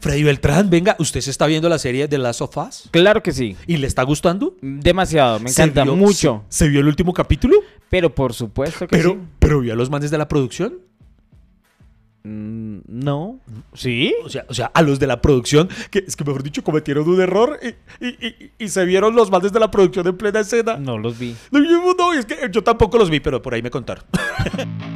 Freddy Beltrán, venga, ¿usted se está viendo la serie de Last of Us? Claro que sí. ¿Y le está gustando? Demasiado, me ¿Se encanta vio- mucho. ¿Se, se vio el último capítulo? Pero por supuesto que Pero, sí. pero vio a los manes de la producción. Mm, no. ¿Sí? O sea, o sea, a los de la producción, que es que mejor dicho, cometieron un error y, y- y- y se vieron los manes de la producción en plena escena. No los vi. No, no, es que yo tampoco los vi, pero por ahí me contaron.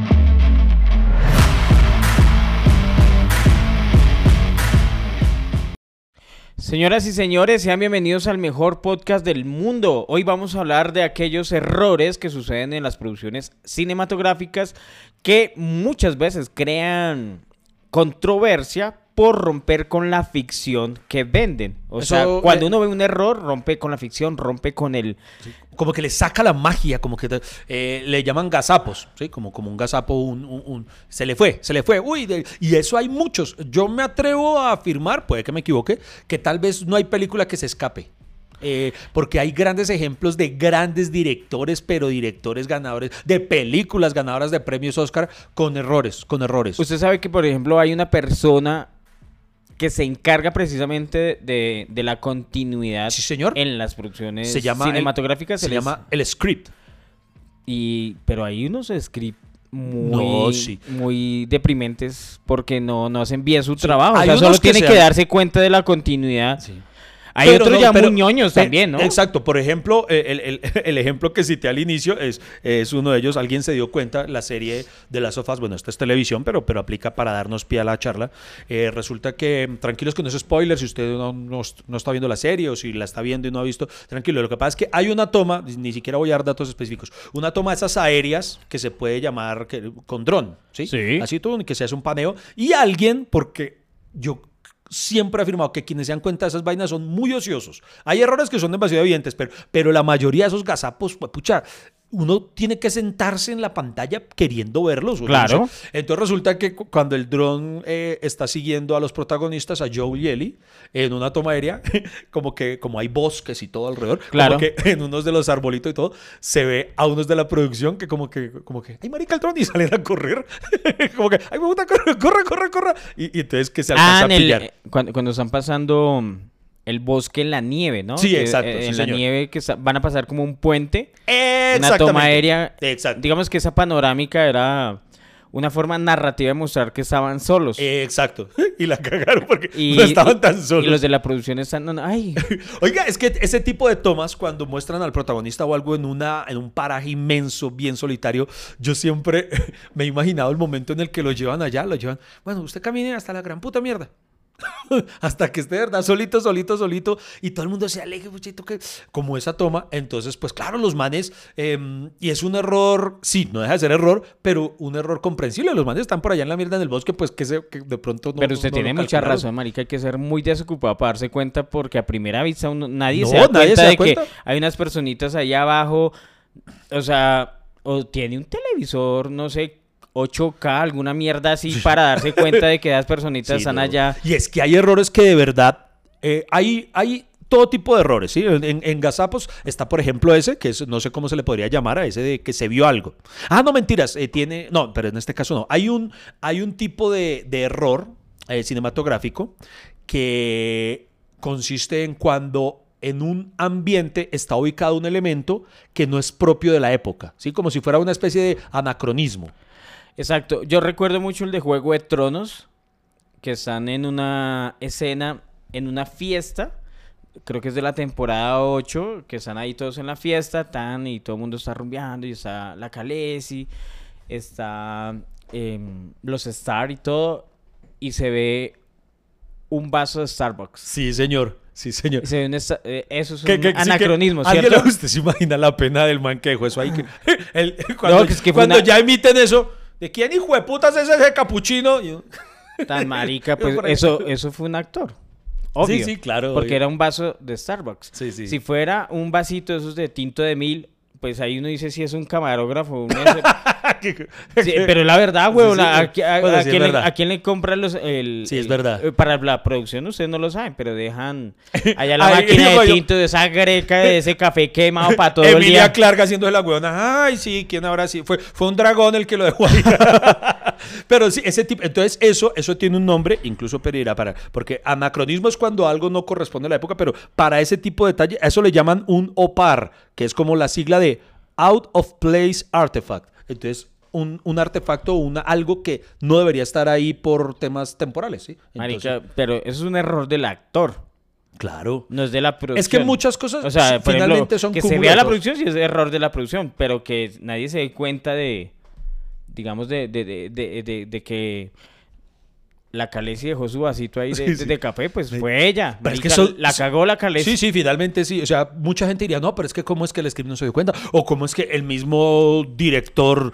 Señoras y señores, sean bienvenidos al mejor podcast del mundo. Hoy vamos a hablar de aquellos errores que suceden en las producciones cinematográficas que muchas veces crean controversia por romper con la ficción que venden. O sea, cuando le- uno ve un error, rompe con la ficción, rompe con el... Como que le saca la magia, como que eh, le llaman gazapos, ¿sí? Como, como un gazapo, un, un- un- se le fue, se le fue. Uy, de- y eso hay muchos. Yo me atrevo a afirmar, puede que me equivoque, que tal vez no hay película que se escape. Eh, porque hay grandes ejemplos de grandes directores, pero directores ganadores de películas ganadoras de premios Oscar con errores, con errores. Usted sabe que, por ejemplo, hay una persona que se encarga precisamente de, de la continuidad Sí, señor. en las producciones se llama el- cinematográficas. se llama el script. Y, pero hay unos script muy, No, sí. muy deprimentes porque no, no hacen bien su trabajo. Hay o sea, solo que tiene que han- darse cuenta de la continuidad. Sí. Hay Pero otros no, ya pero- muy ñoños pe- también, ¿no? Exacto. Por ejemplo, eh, el, el- el ejemplo que cité al inicio es, es uno de ellos. Alguien se dio cuenta, la serie de las sofás, bueno, esta es televisión, pero, pero aplica para darnos pie a la charla. Eh, resulta que, tranquilos que no es spoiler, si usted no, no- no está viendo la serie o si la está viendo y no ha visto, tranquilo. Lo que pasa es que hay una toma, ni siquiera voy a dar datos específicos, una toma de esas aéreas que se puede llamar que- con dron, ¿sí? Sí. Así todo, que se hace un paneo. Y alguien, porque yo siempre he afirmado que quienes se dan cuenta de esas vainas son muy ociosos. Hay errores que son demasiado evidentes, pero, pero la mayoría de esos gazapos, pucha, uno tiene que sentarse en la pantalla queriendo verlos. Claro. Entonces resulta que cu- cuando el dron eh, está siguiendo a los protagonistas, a Joe y Ellie, en una toma aérea, como que como hay bosques y todo alrededor, Claro. como que en unos de los arbolitos y todo, se ve a unos de la producción que como que, como que, ay, marica, el dron, y salen a correr. como que, ay, me gusta, corre, corre, corre, corre. Y, y entonces que se alcanza Ah, a el- pillar. eh, cuando, cuando están pasando el bosque en la nieve, ¿no? Sí, Que, exacto, eh, sí, en la nieve que van a pasar como un puente. Una toma aérea. Exacto. Digamos que esa panorámica era una forma narrativa de mostrar que estaban solos. Exacto. Y la cagaron porque y, no estaban tan solos. Y los de la producción están. Ay, Oiga, es que ese tipo de tomas, cuando muestran al protagonista o algo en, una, en un paraje inmenso, bien solitario, yo siempre me he imaginado el momento en el que lo llevan allá, lo llevan, bueno, usted camine hasta la gran puta mierda. hasta que esté de verdad solito, solito, solito, y todo el mundo se aleje, muchito, que como esa toma. Entonces, pues claro, los manes, em, y es un error, sí, no deja de ser error, pero un error comprensible. Los manes están por allá en la mierda en el bosque, pues que, se, que de pronto no. pero usted no tiene mucha calcularon. razón, marica. Hay que ser muy desocupado para darse cuenta porque a primera vista uno- nadie No, se da nadie cuenta se da de cuenta. que hay unas personitas allá abajo. O sea, o tiene un televisor, no sé. 8K, alguna mierda así, para darse cuenta de que las personitas Sí, están no. allá. Y es que hay errores que de verdad. eh, hay, hay todo tipo de errores, ¿sí? En, en Gazapos está, por ejemplo, ese, que es- no sé cómo se le podría llamar a ese de que se vio algo. Ah, no, mentiras. eh, tiene. No, pero en este caso no. Hay un, hay un tipo de, de error eh, cinematográfico que consiste en cuando en un ambiente está ubicado un elemento que no es propio de la época, ¿sí? Como si fuera una especie de anacronismo. Exacto. Yo recuerdo mucho el de Juego de Tronos, que están en una escena, en una fiesta. Creo que es de la temporada 8, que están ahí todos en la fiesta, tan, y todo el mundo está rumbeando, y está la Khaleesi, está em, los Star y todo, y se ve un vaso de Starbucks. Sí, señor. Sí, señor. Se ve un esta- eh, eso es un Que- que- sí, que anacronismo, ¿cierto? usted se imagina la pena del man que dejó eso ahí. que- el- cuando No, que es que fue cuando una- ya emiten eso, ¿de quién hijo de putas es ese capuchino? Yo- Tan marica, pues eso, eso fue un actor. Obvio. Sí, sí, claro. Porque obvio. era un vaso de Starbucks. Sí, sí. Si fuera un vasito de esos de tinto de mil, pues ahí uno dice si es un camarógrafo. un ese- Sí, pero la verdad, weón, Sí, sí. ¿a, a- Bueno, a sí, quién le, a quién le compran los, el, Sí, es el- verdad. eh, Para la producción ustedes no lo saben, pero dejan allá la Ay, máquina de tinto de esa greca, de ese café quemado para todo el Emilia día. Clark haciendo la huevona. Ay, sí, ¿quién habrá sido? Fue, fue un dragón el que lo dejó ahí. Pero sí, ese tipo. Entonces, eso, eso tiene un nombre, incluso Pereira, para. Porque anacronismo es cuando algo no corresponde a la época, pero para ese tipo de detalle, a eso le llaman un OPAR, que es como la sigla de Out of Place Artifact. Entonces, un, un artefacto o una, algo que no debería estar ahí por temas temporales, ¿sí? Entonces, Marica, pero eso es un error del actor. claro. No es de la producción. Es que muchas cosas O sea, por ejemplo, finalmente son que se vea la producción sí es error de la producción, pero que nadie se dé cuenta de, digamos, de, de, de, de, de- de que la Calesi dejó su vasito ahí de, Sí, de- sí. de café, pues fue ella. Pero es que Marica, eso- la cagó la Calesi. Sí, sí, finalmente sí. O sea, mucha gente diría, no, pero es que cómo es que el script no se dio cuenta. O cómo es que el mismo director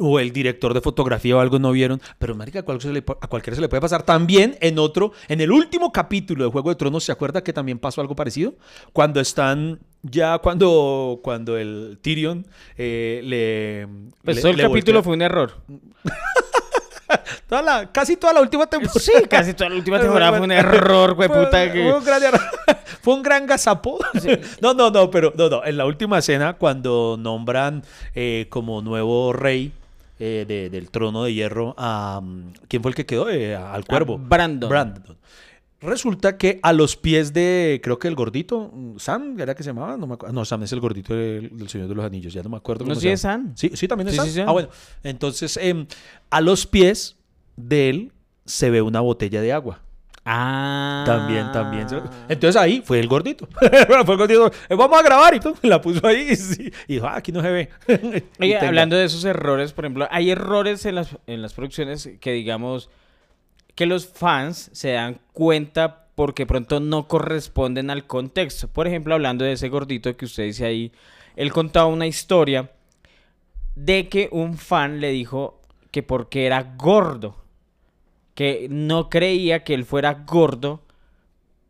o el director de fotografía o algo no vieron. Pero, marica, a cualquiera se le puede pasar. También en otro, en el último capítulo de Juego de Tronos, ¿se acuerda que también pasó algo parecido? Cuando están, ya cuando, cuando el Tyrion eh, le... Pues le- todo el le capítulo voltea- fue un error. Toda la- casi toda la última temporada. Sí, casi toda la última temporada fue un error, güey, Fue- puta. que- Fue un gran. Fue un gran gazapo. No, no, no, pero no, no. En la última escena, cuando nombran eh, como nuevo rey eh, de- del trono de hierro a. ¿Quién fue el que quedó? Eh, al cuervo. Brandon. Brandon. Resulta que a los pies de, creo que el gordito, Sam, ¿era que se llamaba? No, me acuerdo. no Sam es el gordito del, del Señor de los Anillos, ya no me acuerdo. No, cómo sí se es. Sam. Sí, sí, también es Sí, Sam. sí, sí. Ah, bueno. Entonces, em, a los pies de él se ve una botella de agua. Ah. También, también. Entonces ahí fue el gordito. fue el gordito. "Eh, Vamos a grabar y pum, la puso ahí y, sí, dijo, ah, aquí no se ve. Oye, hablando de esos errores, por ejemplo, hay errores en las, en las producciones que digamos que los fans se dan cuenta porque pronto no corresponden al contexto. Por ejemplo, hablando de ese gordito que usted dice ahí, él contaba una historia de que un fan le dijo que porque era gordo, que no creía que él fuera gordo,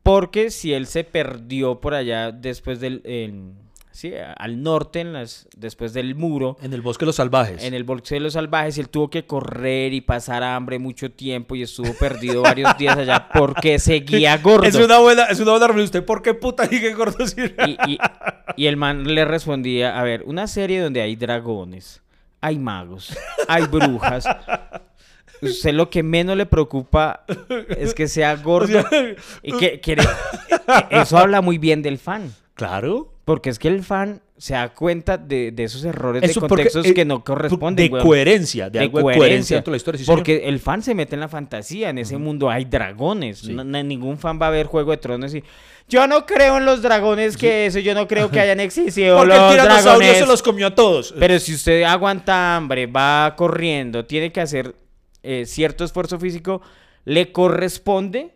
porque si él se perdió por allá después del... en- sí, al norte, en las, después del muro, En el bosque de los salvajes. en el bosque de los salvajes, y él tuvo que correr y pasar hambre mucho tiempo y estuvo perdido varios días allá porque seguía gordo. Es una buena, es una buena. ¿Usted por qué puta dije gordo? Y, y- y el man le respondía, a ver, una serie donde hay dragones, hay magos, hay brujas. Usted lo que menos le preocupa es que sea gordo. O sea, y que, que- eso habla muy bien del fan. Claro. Porque es que el fan se da cuenta de, de esos errores Eso de porque, contextos eh, que no corresponden. De weón. coherencia, de, algo de coherencia dentro de la historia. sí, señor. porque el fan se mete en la fantasía, en ese mundo hay dragones. Sí. No- no- ningún fan va a ver Juego de Tronos y yo no creo en los dragones que eso, yo no creo que hayan existido Porque el los tiranosaurio dragones. se los comió a todos. Pero si usted aguanta hambre, va corriendo, tiene que hacer eh, cierto esfuerzo físico, le corresponde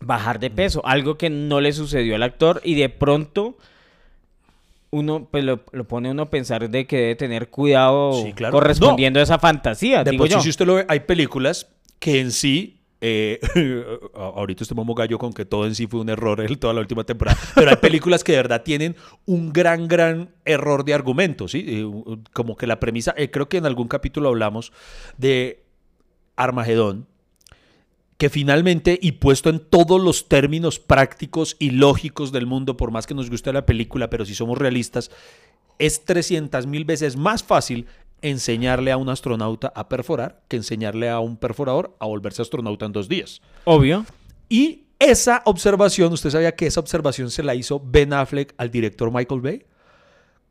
bajar de peso, algo que no le sucedió al actor y de pronto uno pues lo, lo pone uno a pensar de que debe tener cuidado Sí, claro. correspondiendo a esa fantasía, De digo yo. si usted lo ve, hay películas que en sí. eh, ahorita estoy como gallo con que todo en sí fue un error el, toda la última temporada. Pero hay películas que de verdad tienen un gran, gran error de argumento, ¿sí? Eh, como que la premisa. eh, creo que en algún capítulo hablamos de Armagedón. Que finalmente, y puesto en todos los términos prácticos y lógicos del mundo, por más que nos guste la película, pero si somos realistas, es 300 mil veces más fácil enseñarle a un astronauta a perforar que enseñarle a un perforador a volverse astronauta en dos días. Obvio. Y esa observación, ¿usted sabía que esa observación se la hizo Ben Affleck al director Michael Bay?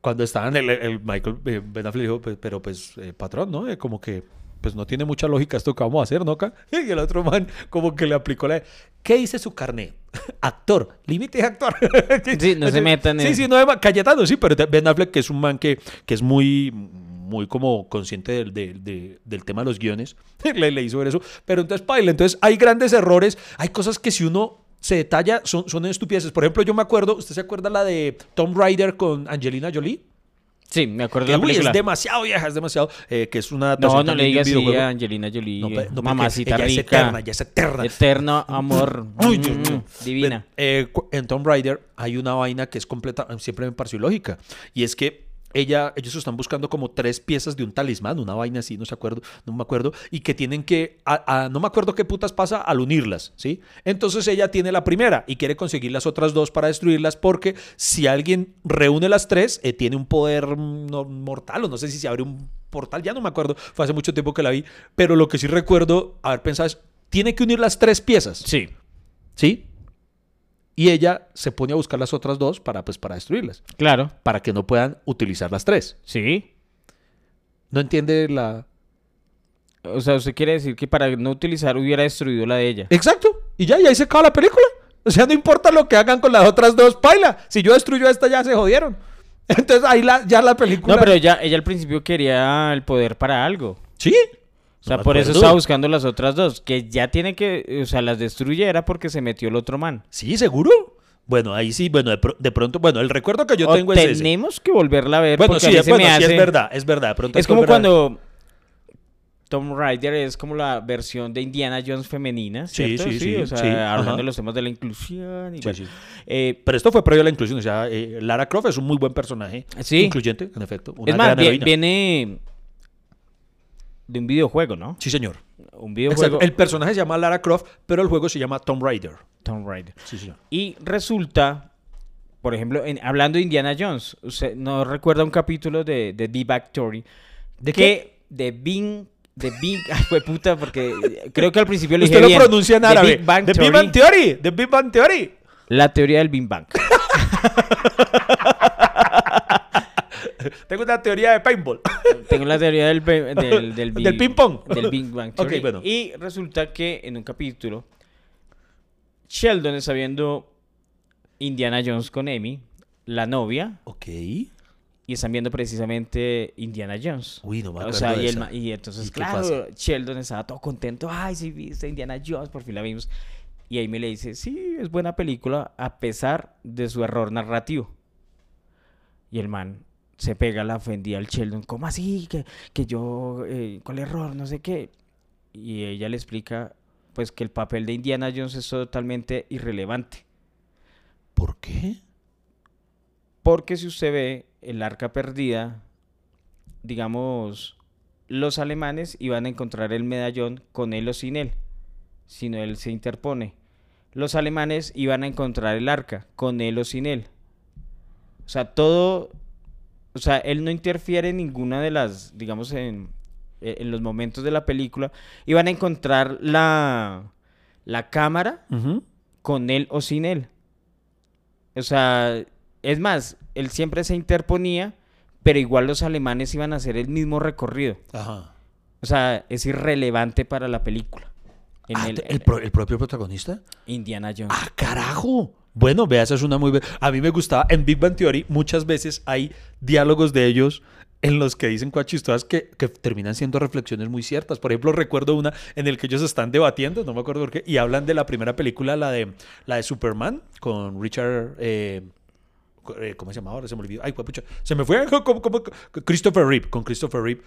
Cuando estaban, el, el Michael, eh, Ben Affleck dijo, "Pues, pero pues, eh, patrón, ¿no? Eh, como que, pues no tiene mucha lógica esto que vamos a hacer, ¿no? ca?" Y el otro man como que le aplicó la... ¿Qué dice su carnet? Actor, límite de actor. Sí, no se metan Sí, en- sí, no, de- Cayetano, sí, pero Ben Affleck que es un man que, que es muy, muy como consciente del, del- de- del tema de los guiones, le, le hizo ver eso. Pero entonces, paila, entonces hay grandes errores, hay cosas que si uno se detalla son, son estupideces. Por ejemplo, yo me acuerdo, ¿usted se acuerda la de Tom Rider con Angelina Jolie? Sí, me acuerdo Que, de la uy, película. es demasiado vieja, es demasiado, eh, que es una No, adaptación no le digas así a Angelina Jolie. No, pe- no, mamacita ella rica. es eterna, ya es eterna. Eterno amor. Dios Mm, mío. Divina. Ven, eh, cu- en Tomb Raider hay una vaina que es completa, siempre me pareció lógica. Y es que ella, ellos están buscando como tres piezas de un talismán, una vaina así, no se acuerdo, no me acuerdo, y que tienen que, a- a- no me acuerdo qué putas pasa al unirlas, ¿sí? Entonces ella tiene la primera y quiere conseguir las otras dos para destruirlas porque si alguien reúne las tres, eh, tiene un poder mm, no- mortal, o no sé si se abre un portal, ya no me acuerdo, fue hace mucho tiempo que la vi, pero lo que sí recuerdo haber pensado es, tiene que unir las tres piezas, Sí. ¿sí? Y ella se pone a buscar las otras dos para, pues, para destruirlas, Claro. para que no puedan utilizar las tres. Sí. No entiende la... O sea, usted quiere decir que para no utilizar hubiera destruido la de ella. Exacto. Y ya, y ahí se acaba la película. O sea, no importa lo que hagan con las otras dos, paila. Si yo destruyo esta, ya se jodieron. Entonces ahí la, ya la película... No, pero ella, ella al principio quería el poder para algo. Sí. O sea, No por eso estaba buscando las otras dos. Que ya tiene que. O sea, las destruye era porque se metió el otro man. Sí, seguro. Bueno, ahí sí, bueno, de, pro- de pronto, bueno, el recuerdo que yo O tengo es ese. tenemos que volverla a ver. Bueno, porque sí, a es, se bueno, me sí, es hace- verdad, es verdad. De pronto Es como cuando Tom Rider es como la versión de Indiana Jones femenina, Sí, ¿cierto? sí, sí, O sea, sí, hablando ajá. de los temas de la inclusión y Sí, bueno. sí. Eh, Pero esto fue previo a la inclusión. O sea, eh, Lara Croft es un muy buen personaje. Sí. Incluyente, en efecto. Una es más, gran viene de un videojuego, ¿no? Sí, señor. Un videojuego. Exacto. El personaje se llama Lara Croft, pero el juego se llama Tomb Raider. Tom Rider. Sí, señor. Y resulta, por ejemplo, en- hablando de Indiana Jones, usted no recuerda un capítulo de, de Big Bang Theory. ¿De que De Bing. De Big. Ay, fue puta, porque creo que al principio le Usted dije lo bien. pronuncia en The árabe. Big Bang The Big Theory. Bang Theory. The Big Bang Theory. La teoría del Big Bang. Tengo una teoría de paintball. Tengo la teoría del, del, del, Del ping pong. Del Big Bang Theory. Ok, bueno. Y resulta que en un capítulo, Sheldon está viendo Indiana Jones con Amy, la novia, ok. y están viendo precisamente Indiana Jones. Uy, no me O acuerdo sea, de y, esa. y entonces, ¿Y claro, pasa? Sheldon estaba todo contento. Ay, sí, viste Indiana Jones, por fin la vimos. Y Amy le dice, sí, es buena película a pesar de su error narrativo. Y el man se pega la ofendida al Sheldon. ¿Cómo así? Que, que yo, eh, ¿cuál error? No sé qué. Y ella le explica, pues, que el papel de Indiana Jones es totalmente irrelevante. ¿Por qué? Porque si usted ve el arca perdida, digamos, los alemanes iban a encontrar el medallón con él o sin él, si no él se interpone. Los alemanes iban a encontrar el arca con él o sin él. O sea, todo, o sea, él no interfiere en ninguna de las, digamos, en, e, en los momentos de la película. Iban a encontrar la, la cámara con él o sin él. O sea, es más, él siempre se interponía, pero igual los alemanes iban a hacer el mismo recorrido. Ajá. O sea, es irrelevante para la película. En Ah, el, ¿el, el propio protagonista? Indiana Jones. ¡Ah, carajo! Bueno, vea, esa es una muy... A mí me gustaba. En Big Bang Theory muchas veces hay diálogos de ellos en los que dicen cosas chistosas que, que terminan siendo reflexiones muy ciertas. Por ejemplo, recuerdo una en el que ellos están debatiendo, no me acuerdo por qué, y hablan de la primera película, la de, la de Superman, con Richard... eh, eh, ¿Cómo se llamaba ahora? Se me olvidó. Ay, pucha. Se me fue. ¿Cómo- cómo- Christopher Reeve. Con Christopher Reeve.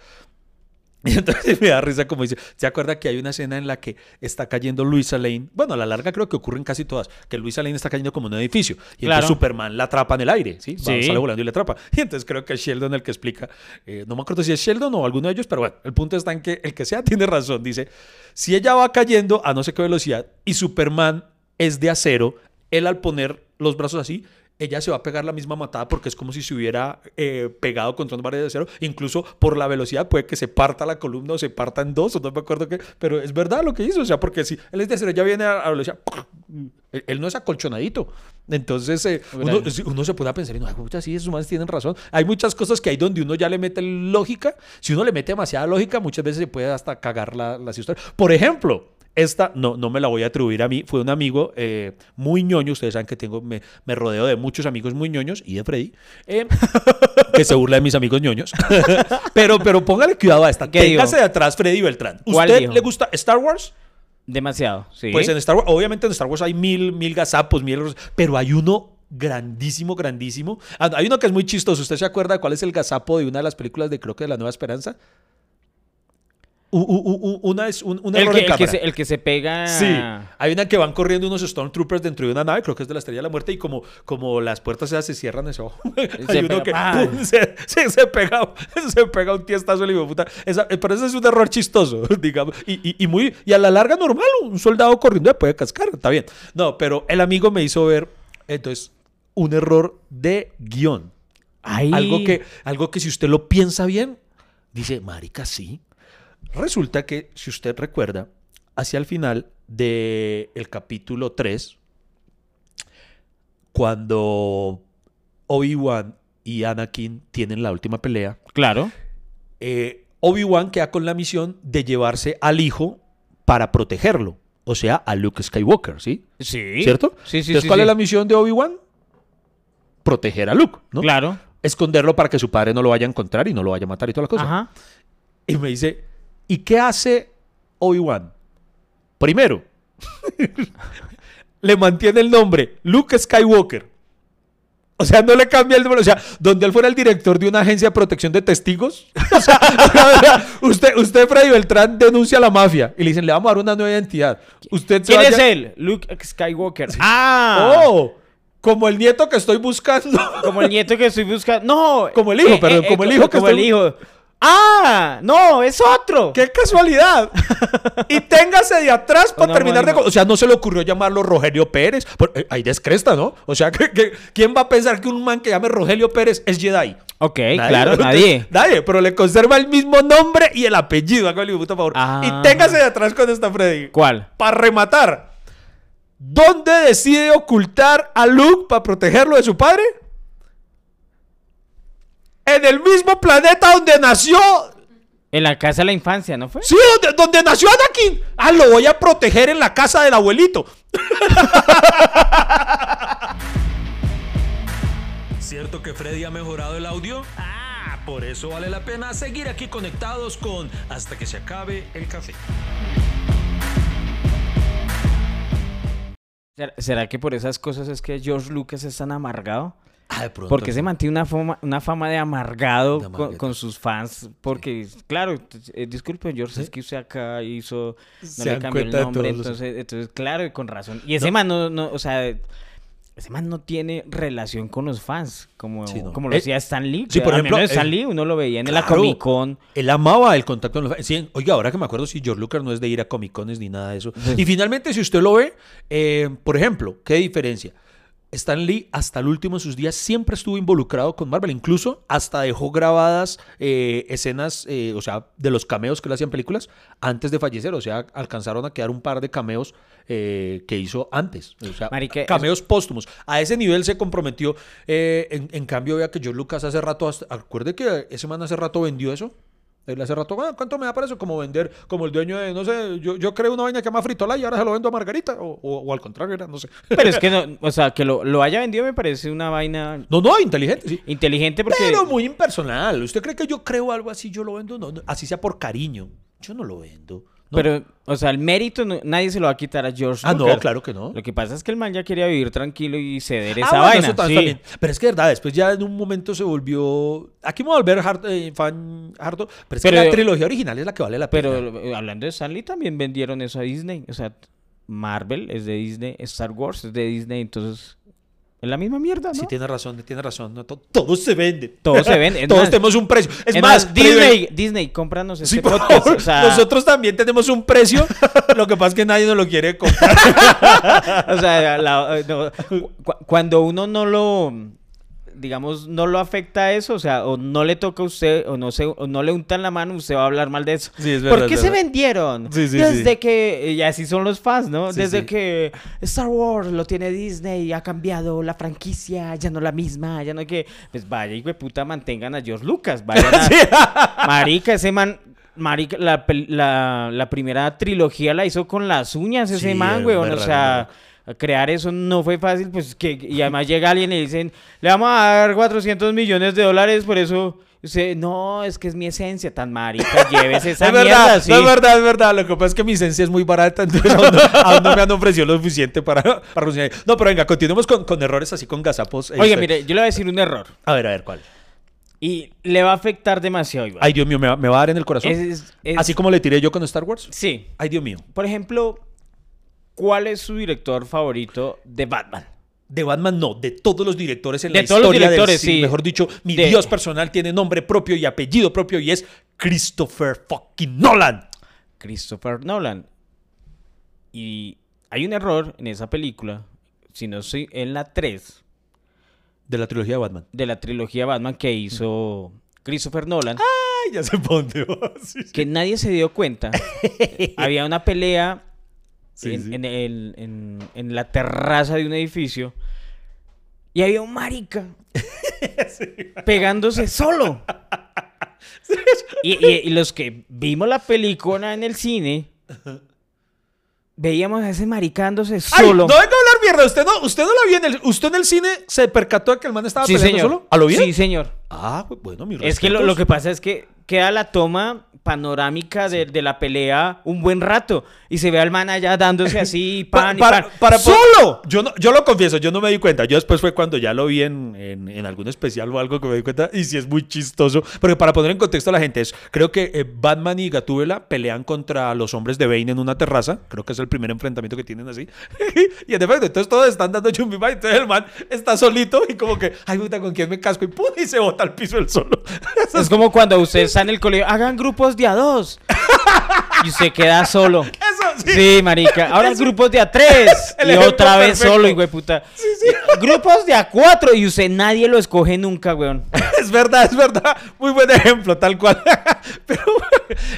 Y entonces me da risa como dice, ¿se acuerda que hay una escena en la que está cayendo Luisa Lane? Bueno, a la larga creo que ocurren casi todas, que Luisa Lane está cayendo como en un edificio y Claro. entonces Superman la atrapa en el aire, ¿sí? Va, Sí. Sale volando y le atrapa. Y entonces creo que es Sheldon el que explica, eh, no me acuerdo si es Sheldon o alguno de ellos, pero bueno, el punto está en que el que sea tiene razón, dice, si ella va cayendo a no sé qué velocidad y Superman es de acero, él al poner los brazos así, ella se va a pegar la misma matada porque es como si se hubiera eh, pegado contra un pared de acero. Incluso por la velocidad puede que se parta la columna o se parta en dos, o no me acuerdo qué. Pero es verdad lo que hizo. O sea, porque si él es de acero, ya viene a a velocidad. Él, no es acolchonadito. Entonces, eh, uno, uno se puede pensar, y no, puta, sí, esos manes tienen razón. Hay muchas cosas que hay donde uno ya le mete lógica. Si uno le mete demasiada lógica, muchas veces se puede hasta cagar la, las historias. Por ejemplo, esta no, no me la voy a atribuir a mí. Fue un amigo eh, muy ñoño. Ustedes saben que tengo, me, me rodeo de muchos amigos muy ñoños y de Freddy. eh, que se burla de mis amigos ñoños. pero, pero póngale cuidado a esta. Téngase de atrás, Freddy Beltrán. ¿Cuál ¿Usted le gusta Star Wars? Demasiado, sí. Pues en Star Wars, obviamente en Star Wars hay mil, mil gazapos, mil, pero hay uno grandísimo, grandísimo. Ah, Hay uno que es muy chistoso. ¿Usted se acuerda de cuál es el gazapo de una de las películas de creo que de La Nueva Esperanza? U- u- u- una es un, un El error que, en el, que se, el que se pega. Sí, hay una que van corriendo unos Stormtroopers dentro de una nave, creo que es de la Estrella de la Muerte, y como, como las puertas esas se cierran eso. hay uno pega, que se, se, se pega, se pega un tiestazo de puta. Esa- eh, pero ese es un error chistoso, digamos. Y, y, y muy, y a la larga normal, un soldado corriendo puede cascar, está bien. No, pero el amigo me hizo ver, entonces, un error de guion. Ay. Algo que, algo que si usted lo piensa bien, dice, marica, sí. Resulta que, si usted recuerda, hacia el final del capítulo 3, cuando Obi-Wan y Anakin tienen la última pelea, Claro. eh, Obi-Wan queda con la misión de llevarse al hijo para protegerlo. O sea, a Luke Skywalker, ¿sí? Sí. ¿Cierto? Sí, sí, Entonces, sí, ¿cuál sí. es la misión de Obi-Wan? Proteger a Luke, ¿no? Claro. esconderlo para que su padre no lo vaya a encontrar y no lo vaya a matar y toda la cosa. Ajá. Y me dice, ¿y qué hace Obi-Wan? Primero, le mantiene el nombre Luke Skywalker. O sea, no le cambia el nombre. O sea, donde él fuera el director de una agencia de protección de testigos. O sea, usted, usted, Freddy Beltrán, denuncia a la mafia y le dicen, le vamos a dar una nueva identidad. Usted ¿Quién vaya- es él? Luke Skywalker. Ah. ¡Oh! Como el nieto que estoy buscando. Como el nieto que estoy buscando. No. Como el hijo, perdón, como el hijo que Como estoy- el hijo. Ah, no, es otro. ¡Qué casualidad! y téngase de atrás para terminar de... O sea, no se le ocurrió llamarlo Rogelio Pérez. Por- eh, Ahí descresta, ¿no? O sea, que, que- ¿quién va a pensar que un man que llame Rogelio Pérez es Jedi? Ok, claro, nadie. Nadie, pero le conserva el mismo nombre y el apellido. Hágale, puta favor. Ah. Y téngase de atrás con esta Freddy. ¿Cuál? Para rematar. ¿Dónde decide ocultar a Luke para protegerlo de su padre? En el mismo planeta donde nació En la casa de la infancia, ¿no fue? Sí, donde, donde nació Anakin. Ah, lo voy a proteger en la casa del abuelito. ¿Cierto que Freddy ha mejorado el audio? Ah, por eso vale la pena seguir aquí conectados con Hasta que se acabe el café. ¿Será- ¿Será que por esas cosas es que George Lucas es tan amargado? Ah, de pronto. Porque se mantiene una fama, una fama de amargado De con, sus fans. Porque, claro, eh, disculpen, George, es que usted acá hizo. No Se le cambió el nombre. todos los- Entonces, entonces, claro, y con razón. Y ese man no, no, o sea. Ese man no tiene relación con los fans, como, Sí, no. como lo Eh, hacía Stan Lee. sí, por ejemplo, menos Stan eh, Lee uno lo veía en la claro. Comic Con. Él amaba el contacto con los fans. Sí, oiga, ahora que me acuerdo, si George Lucas no es de ir a Comic Cones ni nada de eso. Y finalmente, si usted lo ve, eh, por ejemplo, ¿qué diferencia? Stan Lee hasta el último de sus días siempre estuvo involucrado con Marvel, incluso hasta dejó grabadas eh, escenas, eh, o sea, de los cameos que le hacían películas antes de fallecer, o sea, alcanzaron a quedar un par de cameos eh, que hizo antes, o sea, cameos póstumos. A ese nivel se comprometió. eh, en, en cambio, vea que George Lucas hace rato, hasta- acuerde que ese man hace rato vendió eso. Él hace rato, "Ah, ¿cuánto me da para eso? Como vender, como el dueño de, no sé, yo, yo creo una vaina que llama Fritola y ahora se lo vendo a Margarita, o, o- o al contrario, era, no sé. Pero es que, no, o sea, que lo, lo haya vendido me parece una vaina No, no, inteligente, sí. inteligente porque... Pero muy impersonal. ¿Usted cree que yo creo algo así, yo lo vendo? No, no, así sea por cariño. Yo no lo vendo. ¿No? Pero, o sea, el mérito no- nadie se lo va a quitar a George ah, no, claro que no. Lo que pasa es que el man ya quería vivir tranquilo y ceder Ah, esa bueno, vaina. eso ta- sí. Pero es que, verdad, después ya en un momento se volvió. Aquí me voy a volver hard- eh, fan harto. Pero es que la trilogía original es la que vale la pena. Pero eh, hablando de Stanley, también vendieron eso a Disney. O sea, Marvel es de Disney, Star Wars es de Disney, entonces es la misma mierda, ¿no? Sí, tiene razón, tiene razón. No, to- todo se vende. Todo se vende, Todos más- tenemos un precio. Es, Es más, más, Disney, Disney, cómpranos este Sí, podcast. O sea, Nosotros también tenemos un precio. Lo que pasa es que nadie nos lo quiere comprar. o sea, la- no, cu- cuando uno no lo, digamos, no lo afecta eso, o sea, o no le toca a usted, o no, se, o no le untan la mano, usted va a hablar mal de eso. Sí, es ¿Por verdad, qué es se vendieron? Sí, sí, Desde que, y así son los fans, ¿no? Desde que Star Wars lo tiene Disney, ha cambiado la franquicia, ya no la misma, ya no hay que, pues vaya y puta mantengan a George Lucas, vayan a, Marica, ese man. Marica, la, la, la primera trilogía la hizo con las uñas ese Sí, man, weón. O sea, crear eso no fue fácil, pues que. Y además llega alguien y le dicen, le vamos a dar 400 millones de dólares, por eso. Usted, no, es que es mi esencia, tan marica, llévese esa es mierda, verdad, sí. es verdad, es verdad. Lo que pasa es que mi esencia es muy barata, entonces aún no, aún no me han ofrecido lo suficiente para, para. No, pero venga, continuemos con, con errores así con gazapos. Oye, este. mire, yo le voy a decir un error. A ver, a ver, ¿cuál? Y le va a afectar demasiado, Iván. Ay, Dios mío, ¿me va, me va a dar en el corazón? Es- es- Así como le tiré yo con Star Wars. Sí. Ay, Dios mío. Por ejemplo, ¿cuál es su director favorito de Batman? De Batman no, de todos los directores en De la todos los historia del directores, sí. Mejor dicho, mi De- dios personal tiene nombre propio y apellido propio y es Christopher fucking Nolan. Christopher Nolan. Y hay un error en esa película, si no soy en la 3 De la trilogía de Batman. de la trilogía Batman que hizo Christopher Nolan, Ay, ya se pone. Sí, sí. que nadie se dio cuenta. Había una pelea Sí, en, sí. en el- en- en la terraza de un edificio y había un marica pegándose solo. Y, y- y los que vimos la película en el cine, veíamos a ese maricandose Ay, solo. no venga a hablar mierda. ¿Usted no, usted no la vio en el, usted en el cine se percató de que el man estaba sí, peleando señor. solo. ¿A lo bien? Sí, señor. Ah, bueno, mi Es que lo, lo que pasa es que queda la toma panorámica de, de la pelea un buen rato y se ve al man allá dándose así pan y para, pan. para- ¡Solo! Yo, no, yo lo confieso, yo no me di cuenta. Yo después fue cuando ya lo vi en, en- en algún especial o algo que me di cuenta. Y sí es muy chistoso. Porque para poner en contexto a la gente, es, creo que eh, Batman y Gatúbela pelean contra los hombres de Bane en una terraza. Creo que es el primer enfrentamiento que tienen así. y en efecto, entonces todos están dando chumbimba. Y entonces el man está solito y como que, ay, puta, ¿con quién me casco? Y ¡pum! Y se bota al piso el solo. Es como cuando usted está en el colegio, hagan grupos de a dos. Y usted queda solo. Eso, sí. Sí, marica. Ahora Eso- grupos de a tres. El Y otra vez perfecto. solo, hijo de puta. Grupos de a cuatro. Y usted nadie lo escoge nunca, weón. Es verdad, es verdad. Muy buen ejemplo, tal cual. Pero,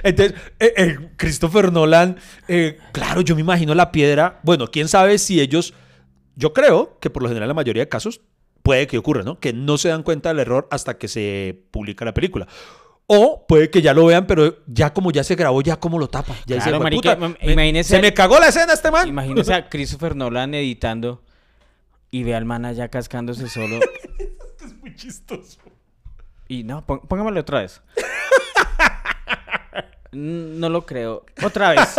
entonces, eh, eh, Christopher Nolan, eh, claro, yo me imagino la piedra. Bueno, quién sabe si ellos. Yo creo que por lo general, en la mayoría de casos, puede que ocurra, ¿no? Que no se dan cuenta del error hasta que se publica la película. O puede que ya lo vean, pero ya como ya se grabó, ya como lo tapa. Ya Claro, "Jue marica, puta, me- Se me cagó la escena este man. Imagínese a Christopher Nolan editando y ve al man allá cascándose solo. es muy chistoso. Y no, póngamelo otra vez. No lo creo. Otra vez.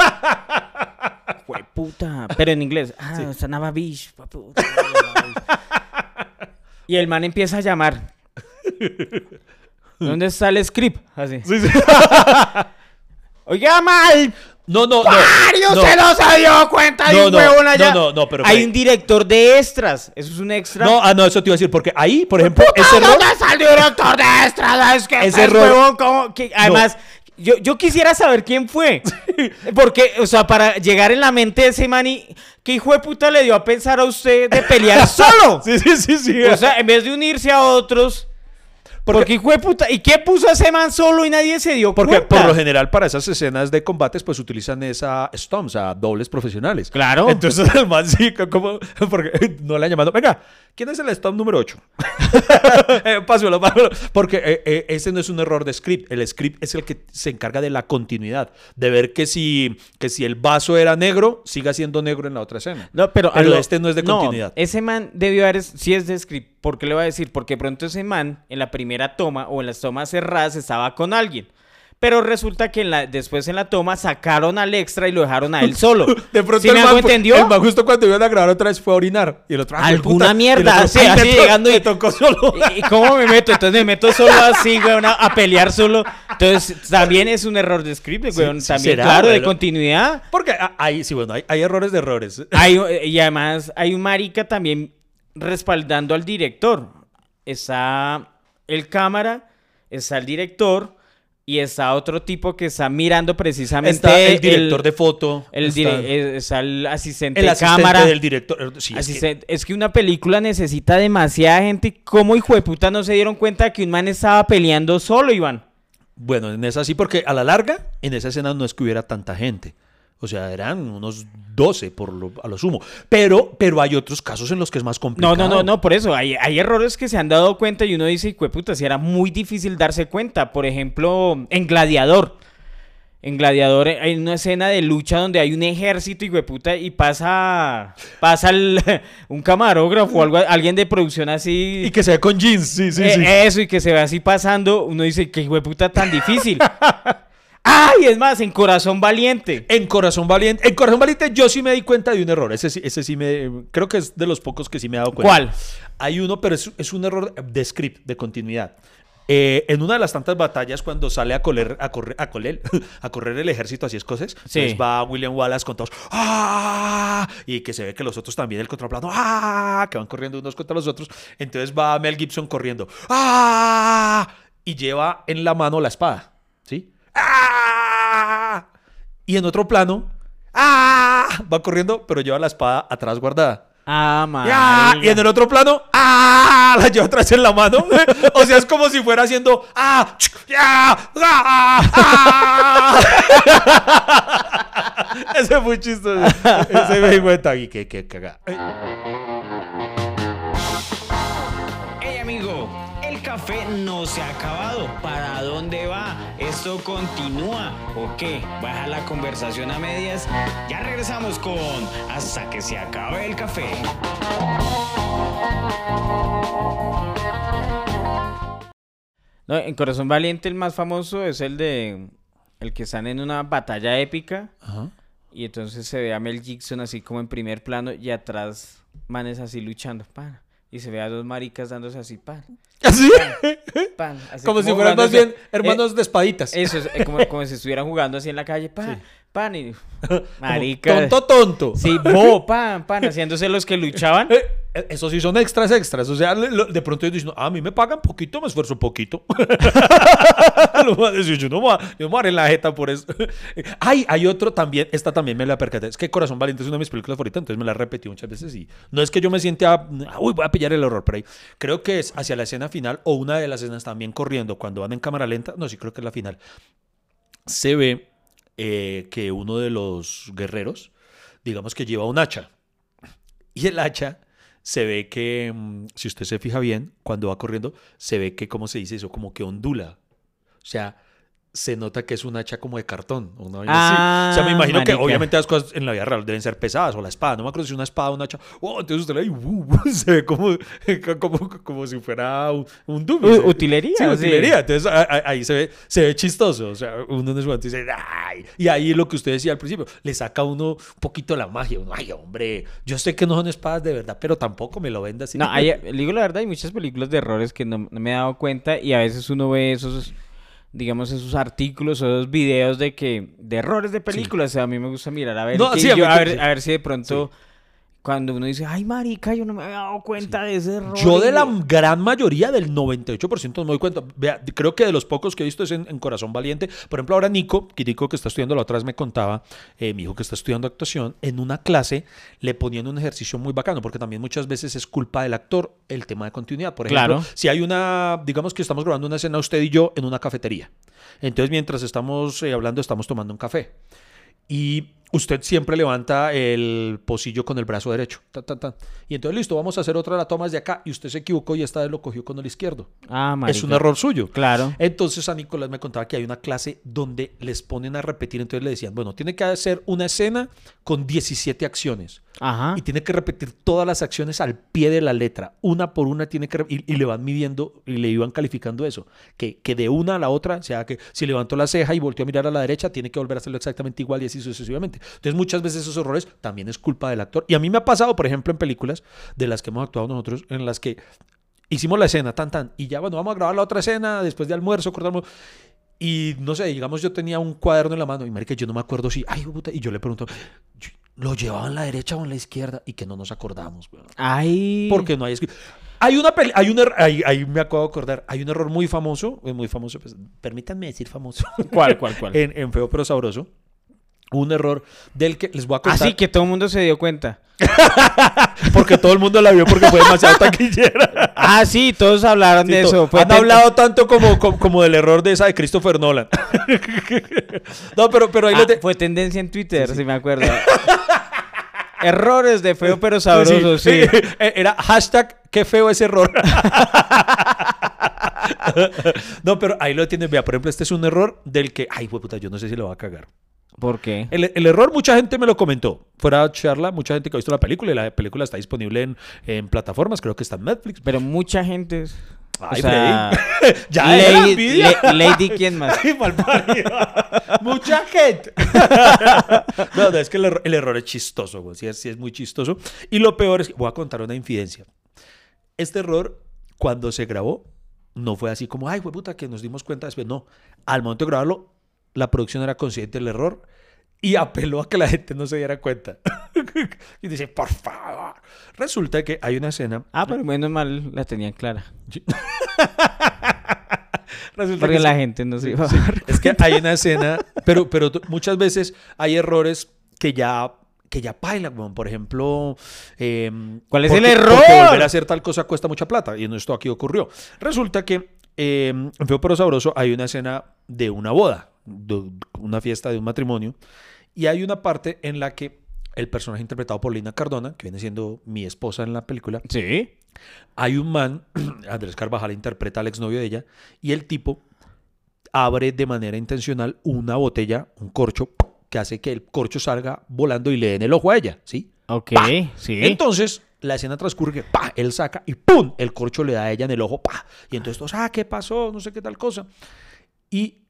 Fue puta. Pero en inglés. Ah, sonaba bish. fue puta. Y el man empieza a llamar. ¿Dónde está el script? Así. Sí, sí. Oiga, mal. No, no, no. Mario no. se no se dio cuenta de No, un no, huevón allá. no, no, no, pero Hay fue- un director de extras. Eso es un extra. No, ah, no, eso te iba a decir, porque ahí, por ejemplo, ese error. ¿Dónde está el director de extras? Es que Ese error- huevón, ¿cómo? Que- además, yo, yo quisiera saber quién fue. Porque, o sea, para llegar en la mente de ese man y... ¿Qué hijo de puta le dio a pensar a usted de pelear solo? Sí, sí, sí, sí. O sea, en vez de unirse a otros... Porque- Porque, hijo de puta... ¿Y qué puso ese man solo y nadie se dio Porque cuenta? por lo general para esas escenas de combates pues utilizan esa stomps, a dobles profesionales. Claro. Entonces el man sí, como, porque no le han llamado, venga, ¿quién es el stomp número 8? eh, pásalo, pásalo. Porque eh, eh, ese no es un error de script, el script es el que se encarga de la continuidad, de ver que si, que si el vaso era negro, siga siendo negro en la otra escena. No, pero, Pero lo- este no es de continuidad. Ese man debió haber, si es de script, ¿por qué le va a decir? Porque pronto ese man en la primera toma o en las tomas cerradas estaba con alguien. Pero resulta que en la, después en la toma sacaron al extra y lo dejaron a él solo. De pronto ¿Sí el man, entendió? el man justo cuando iban a grabar otra vez fue a orinar. Y el otro, ah, Alguna puta. mierda, otro, sí, "Ay, así llegando y- me tocó solo. ¿Y cómo me meto? Entonces me meto solo así, weón, a, pelear solo. Entonces también es un error de script, weón. sí, también, será, claro, de bueno. continuidad. Porque ah, hay, sí, bueno, hay, hay errores de errores. Hay, y además hay un marica también respaldando al director. Está el cámara, está el director y está otro tipo que está mirando precisamente Está el director de foto. el está dire- eh, está el asistente el de asistente cámara. del director. Sí, es que- es, que... una película necesita demasiada gente. ¿Cómo hijo de puta no se dieron cuenta que un man estaba peleando solo, Iván? bueno, en esa sí, porque a la larga, en esa escena no es que hubiera tanta gente. O sea, eran unos 12 por lo, a lo sumo. Pero, pero hay otros casos en los que es más No, complicado. no, no, no, por eso. Hay, hay errores que se han dado cuenta y uno dice, puta, si era muy difícil darse cuenta. Por ejemplo, en Gladiador. En Gladiador hay una escena de lucha donde hay un ejército, de puta, y pasa, pasa el- un camarógrafo o algo, alguien de producción así. Y que se ve con jeans, sí, sí, Eh, sí. Eso, y que se ve así pasando, uno dice, que puta tan difícil. ¡Ay! Es más, en Corazón Valiente. En Corazón Valiente, en Corazón Valiente yo sí me di cuenta de un error. Ese, sí- ese sí me, creo que es de los pocos que sí me he dado cuenta. ¿Cuál? Hay uno, pero es, es un error de script, de continuidad. eh, en una de las tantas batallas, cuando sale a correr, a correr, a correr, a correr el ejército así escocés, Sí. entonces va William Wallace con todos, ¡ah! Y que se ve que los otros también, el contraplano, ¡ah! Que van corriendo unos contra los otros. Entonces va Mel Gibson corriendo, ¡ah! Y lleva en la mano la espada. ¡Ah! Y en otro plano, ¡ah! Va corriendo, pero lleva la espada atrás guardada. Ah. Y en el otro plano, ¡ah! La lleva atrás en la mano. O sea, es como si fuera haciendo, ¡ah! ¡ah! ¡ah! Ese es muy chistoso. Ese me di cuenta. Y que, que caga. Hey amigo, el café no se ha acabado. ¿Para dónde va? ¿Esto continúa o qué? ¿Baja la conversación a medias? Ya regresamos con Hasta que se acabe el café. No, en Corazón Valiente el más famoso es el de el que están en una batalla épica y entonces se ve a Mel Gibson así como en primer plano y atrás manes así luchando, pan. Y se ve a dos maricas dándose así, pan, ¿Así? pan. así Como si fueran más bien hermanos de espaditas. Eh, eso es eh, como, como si estuvieran jugando así en la calle, pan, pan y marica. Tonto, tonto. Sí, bo, pan, pan, haciéndose los que luchaban. Eh, eh, Eso sí son extras, extras. O sea, de pronto ellos dicen, "Ah, a mí me pagan poquito, me esfuerzo poquito. A yo no me voy a, yo me a en la jeta por eso. Ay, hay otro también, esta también me la percaté. Es que Corazón Valiente es una de mis películas favoritas, entonces me la he repetido muchas veces y no es que yo me sienta, uy, voy a pillar el horror por ahí. Creo que es hacia la escena final o una de las escenas también corriendo cuando van en cámara lenta. No, sí, creo que es la final. Se ve eh, que uno de los guerreros, digamos que lleva un hacha. Y el hacha se ve que, mm, si usted se fija bien, cuando va corriendo, se ve que, ¿cómo se dice eso? Como que ondula. O sea, se nota que es un hacha como de cartón. o una así. O sea, me Ah, imagino que obviamente las cosas en la vida real deben ser pesadas, o la espada. No me acuerdo si es una espada o un hacha. Oh, entonces usted le uh, uh, se ve como, como, como si fuera un, un dummy. Utilería, Sí, utilería. Entonces ahí se ve, se ve chistoso. O sea, uno en ese momento dice, ¡ay! Y ahí lo que usted decía al principio, le saca uno un poquito la magia. Uno, ¡ay, hombre! Yo sé que no son espadas de verdad, pero tampoco me lo venda así. No, hay, le digo la verdad, hay muchas películas de errores que no, no me he dado cuenta y a veces uno ve esos, digamos, esos artículos o esos videos de que, de errores de películas, o sea, a mí me gusta mirar a ver, No, sí, yo- a, ver, a ver si de pronto, cuando uno dice, ay, marica, yo no me había dado cuenta de ese error. Yo de la gran mayoría, del 98% no me doy cuenta. Vea, creo que de los pocos que he visto es en, en Corazón Valiente. Por ejemplo, ahora Nico, que Nico que está estudiando, la otra vez me contaba, eh, mi hijo que está estudiando actuación, en una clase le ponían un ejercicio muy bacano, porque también muchas veces es culpa del actor el tema de continuidad. Por ejemplo, Claro. si hay una, digamos que estamos grabando una escena usted y yo en una cafetería. Entonces, mientras estamos eh, hablando, estamos tomando un café. Y usted siempre levanta el pocillo con el brazo derecho. ta, ta, ta. Y entonces, listo, vamos a hacer otra de las tomas de acá. Y usted se equivocó y esta vez lo cogió con el izquierdo. Ah, marica. Es un error suyo. Claro. Entonces a Nicolás me contaba que hay una clase donde les ponen a repetir. Entonces le decían, bueno, tiene que hacer una escena con 17 acciones. Ajá. Y tiene que repetir todas las acciones al pie de la letra. Una por una tiene que... Y, y le van midiendo y le iban calificando eso. Que, que de una a la otra, o sea, que si levantó la ceja y volteó a mirar a la derecha, tiene que volver a hacerlo exactamente igual y así sucesivamente. Entonces muchas veces esos errores también es culpa del actor. Y a mí me ha pasado, por ejemplo, en películas de las que hemos actuado nosotros, en las que hicimos la escena, tan, tan, y ya, bueno, vamos a grabar la otra escena después de almuerzo, cortamos. Y no sé, digamos, yo tenía un cuaderno en la mano y marica, yo no me acuerdo si, ay, puta, y yo le pregunto, "Yo- ¿lo llevaba en la derecha o en la izquierda? Y que no nos acordamos, weón. Ay. Porque no hay Hay una peli, hay un er- ahí, ahí me acabo de acordar, hay un error muy famoso, eh, muy famoso, pues, permítanme decir famoso, ¿Cuál, cuál, cuál? en, en Feo pero Sabroso. Un error del que les voy a contar. Así que todo el mundo se dio cuenta. Porque todo el mundo la vio porque fue demasiado taquillera. Ah, sí, todos hablaron de eso. Fue Han ten- hablado tanto como, como, como del error de esa de Christopher Nolan. no, pero, pero ahí Ah, te- Fue tendencia en Twitter, si me acuerdo. Errores de feo pero sabroso, sí. Era hashtag qué feo ese error. no, pero ahí lo tienes. Vea, por ejemplo, este es un error del que, ay, puta, yo no sé si lo va a cagar. ¿Por qué? El, el error, mucha gente me lo comentó. Fuera charla, mucha gente que ha visto la película y la película está disponible en, en plataformas, creo que está en Netflix. Pero mucha gente. Ay, o sea, ya Lady, envidia. Le- Lady, ¿quién más? Ay. Mucha gente. no, no, es que el error, el error es chistoso, güey. Sí, es, sí es muy chistoso. Y lo peor es que voy a contar una infidencia. Este error, cuando se grabó, no fue así como, ay, fue puta, que nos dimos cuenta después. No, al momento de grabarlo, la producción era consciente del error y apeló a que la gente no se diera cuenta. y dice, por favor. Resulta que hay una escena. Ah, pero menos mal la tenían clara. Resulta Porque que la sí. gente no se iba a sí. dar Es que hay una escena, pero, pero muchas veces hay errores que ya que ya bailan, weón. por ejemplo, em, ¿Cuál es porque- el error? Porque volver a hacer tal cosa cuesta mucha plata y esto aquí ocurrió. Resulta que em, en Feo pero Sabroso hay una escena de una boda, de una fiesta de un matrimonio y hay una parte en la que el personaje interpretado por Lina Cardona, que viene siendo mi esposa en la película, Sí. hay un man, Andrés Carvajal interpreta al exnovio de ella, y el tipo abre de manera intencional una botella, un corcho, que hace que el corcho salga volando y le den el ojo a ella, ¿sí? Ok, sí. Entonces, la escena transcurre que, pa, él saca y ¡pum! El corcho le da a ella en el ojo, pa. Y entonces todos, ah, ¿qué pasó? No sé qué tal cosa. Y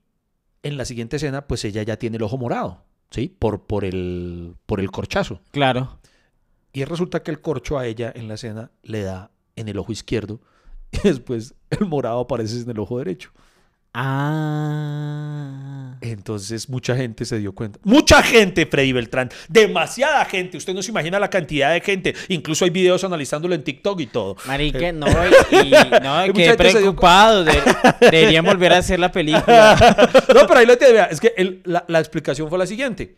en la siguiente escena, pues ella ya tiene el ojo morado, ¿sí? Por, por, el, por el corchazo. Claro. Y resulta que el corcho a ella en la escena le da en el ojo izquierdo y después el morado aparece en el ojo derecho. Ah. Entonces mucha gente se dio cuenta. Mucha gente, Freddy Beltrán. Demasiada gente. Usted no se imagina la cantidad de gente. Incluso hay videos analizándolo en TikTok y todo. Marica, no, y, no, Y quedé preocupado. de- deberían volver a hacer la película. no, pero ahí lo tiene. vea, Es que el- la, la explicación fue la siguiente.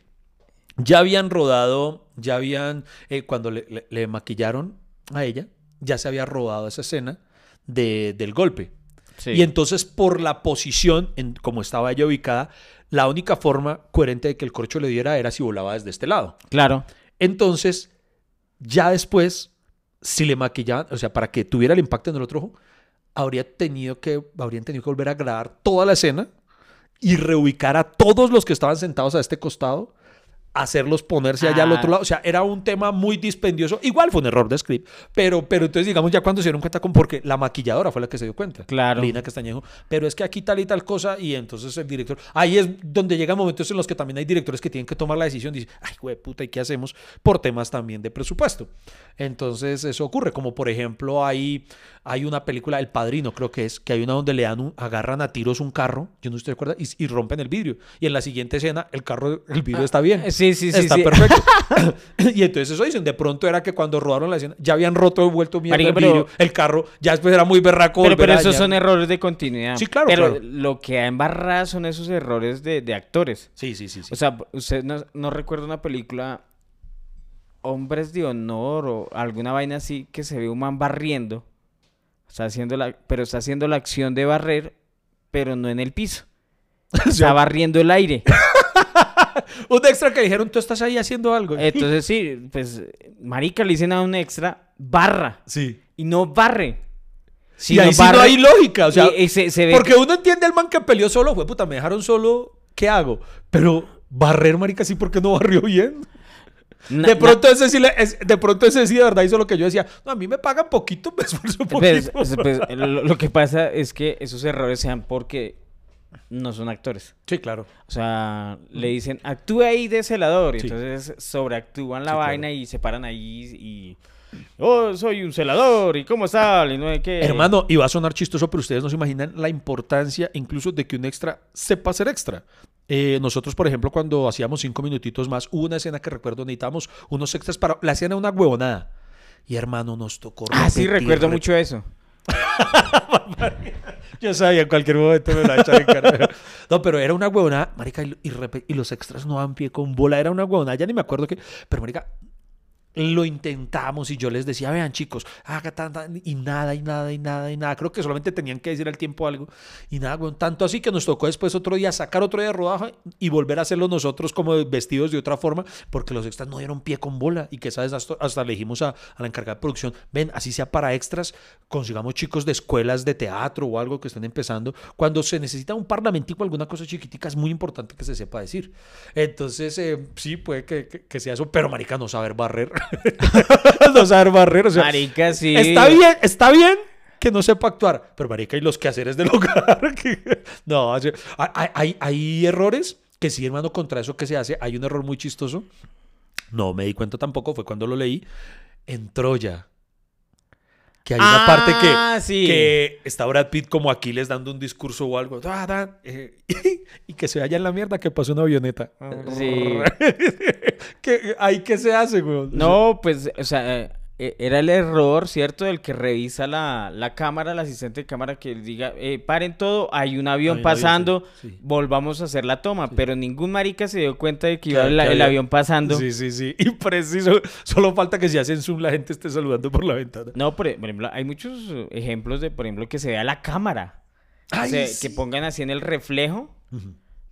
Ya habían rodado, ya habían, eh, cuando le, le- le maquillaron a ella, ya se había rodado esa escena de- del golpe. Sí. Y entonces, por la posición, en como estaba ella ubicada, la única forma coherente de que el corcho le diera era si volaba desde este lado. Claro. Entonces, ya después, si le maquillaban, o sea, para que tuviera el impacto en el otro ojo, habría tenido que, habrían tenido que volver a grabar toda la escena y reubicar a todos los que estaban sentados a este costado, hacerlos ponerse allá al Ah. otro lado. O sea, era un tema muy dispendioso. Igual fue un error de script, pero, pero entonces, digamos, ya cuando se dieron cuenta, con porque la maquilladora fue la que se dio cuenta. Claro. Lina Castañejo. Pero es que aquí tal y tal cosa, y entonces el director. Ahí es donde llegan momentos en los que también hay directores que tienen que tomar la decisión. Dice, ay, güey, puta, ¿y qué hacemos? Por temas también de presupuesto. Entonces, eso ocurre. Como por ejemplo, hay, hay una película, El Padrino, creo que es, que hay una donde le dan un, agarran a tiros un carro, yo no estoy de acuerdo, y, y rompen el vidrio. Y en la siguiente escena, el carro, el vidrio está bien. Ah, Sí, sí, sí. Está sí. perfecto. y entonces eso dicen. De pronto era que cuando rodaron la escena ya habían roto, vuelto mierda Marica, el pero- vidrio, el carro. Ya después era muy berraco. Pero, pero esos son errores de continuidad. Sí, claro, Pero claro. lo que ha embarrado son esos errores de, de actores. Sí, sí, sí. sí. O sea, usted no, no recuerda una película Hombres de Honor o alguna vaina así que se ve un man barriendo. Está haciendo la, pero está haciendo la acción de barrer, pero no en el piso. Está barriendo el aire. un extra que dijeron, tú estás ahí haciendo algo. Entonces sí, pues marica le dicen a un extra, barra. sí. Y no barre. y ahí sí no barre- hay lógica. O sea, y- y se, se ve porque uno entiende al man que peleó solo. Fue puta, me dejaron solo. ¿Qué hago? Pero barrer, marica, sí, porque no barrió bien. Na- De pronto ese sí, le- es- de pronto ese sí de verdad hizo lo que yo decía. No, a mí me pagan poquito, me esfuerzo poquito. Pues, pues, pues, lo, lo que pasa es que esos errores sean porque no son actores. sí, claro. O sea, le dicen, actúe ahí de celador. Y Sí. entonces sobreactúan la Sí, vaina claro. y se paran ahí y... Oh, soy un celador. ¿Y cómo sale? No qué. Hermano, y va a sonar chistoso, pero ustedes no se imaginan la importancia incluso de que un extra sepa ser extra. Eh, nosotros, por ejemplo, cuando hacíamos cinco minutitos más, hubo una escena que recuerdo, necesitábamos unos extras para... La escena era una huevonada. Y hermano, nos tocó... Ah, sí, repetir, recuerdo rep- mucho eso. Yo sabía, en cualquier momento me la echaba en cara. No, pero era una huevonada, marica, y, y repe- y los extras no dan pie con bola. Era una huevonada, ya ni me acuerdo qué. Pero, marica, lo intentamos y yo les decía, vean chicos, haga y nada y nada y nada y nada. Creo que solamente tenían que decir al tiempo algo y nada, weón. Tanto así que nos tocó después otro día sacar otro día de rodaje y volver a hacerlo nosotros como vestidos de otra forma porque los extras no dieron pie con bola y que sabes, hasta, hasta le dijimos a, la encargada de producción, ven, así sea para extras, consigamos chicos de escuelas de teatro o algo que estén empezando. Cuando se necesita un parlamentico, alguna cosa chiquitica, es muy importante que se sepa decir. Entonces, eh, sí, puede que, que- que sea eso, pero marica, no saber barrer. no saber barrer, o sea, Marica, sí. Está bien, está bien que no sepa actuar, pero marica, y los quehaceres del hogar. no, hay, hay- hay errores que sí, hermano, contra eso que se hace. Hay un error muy chistoso. No me di cuenta tampoco, fue cuando lo leí. En Troya. Que hay una parte que, Ah, sí. que está Brad Pitt como Aquiles dando un discurso o algo. ah, da, eh, y que se vaya en la mierda que pasó una avioneta. Sí. que, ¿Ahí qué se hace, güey? No, pues, o sea, era el error, ¿cierto? El que revisa la, la cámara, el asistente de cámara que diga, eh, paren todo, hay un avión Hay un avión, pasando, sí, sí. volvamos a hacer la toma. Pero ningún marica se dio cuenta de que iba el, avión pasando. Sí, sí, sí. Y preciso, solo falta que si hacen zoom la gente esté saludando por la ventana. No, por, por ejemplo, hay muchos ejemplos de, por ejemplo, que se vea la cámara. O Ay, sea, sí. que pongan así en el reflejo.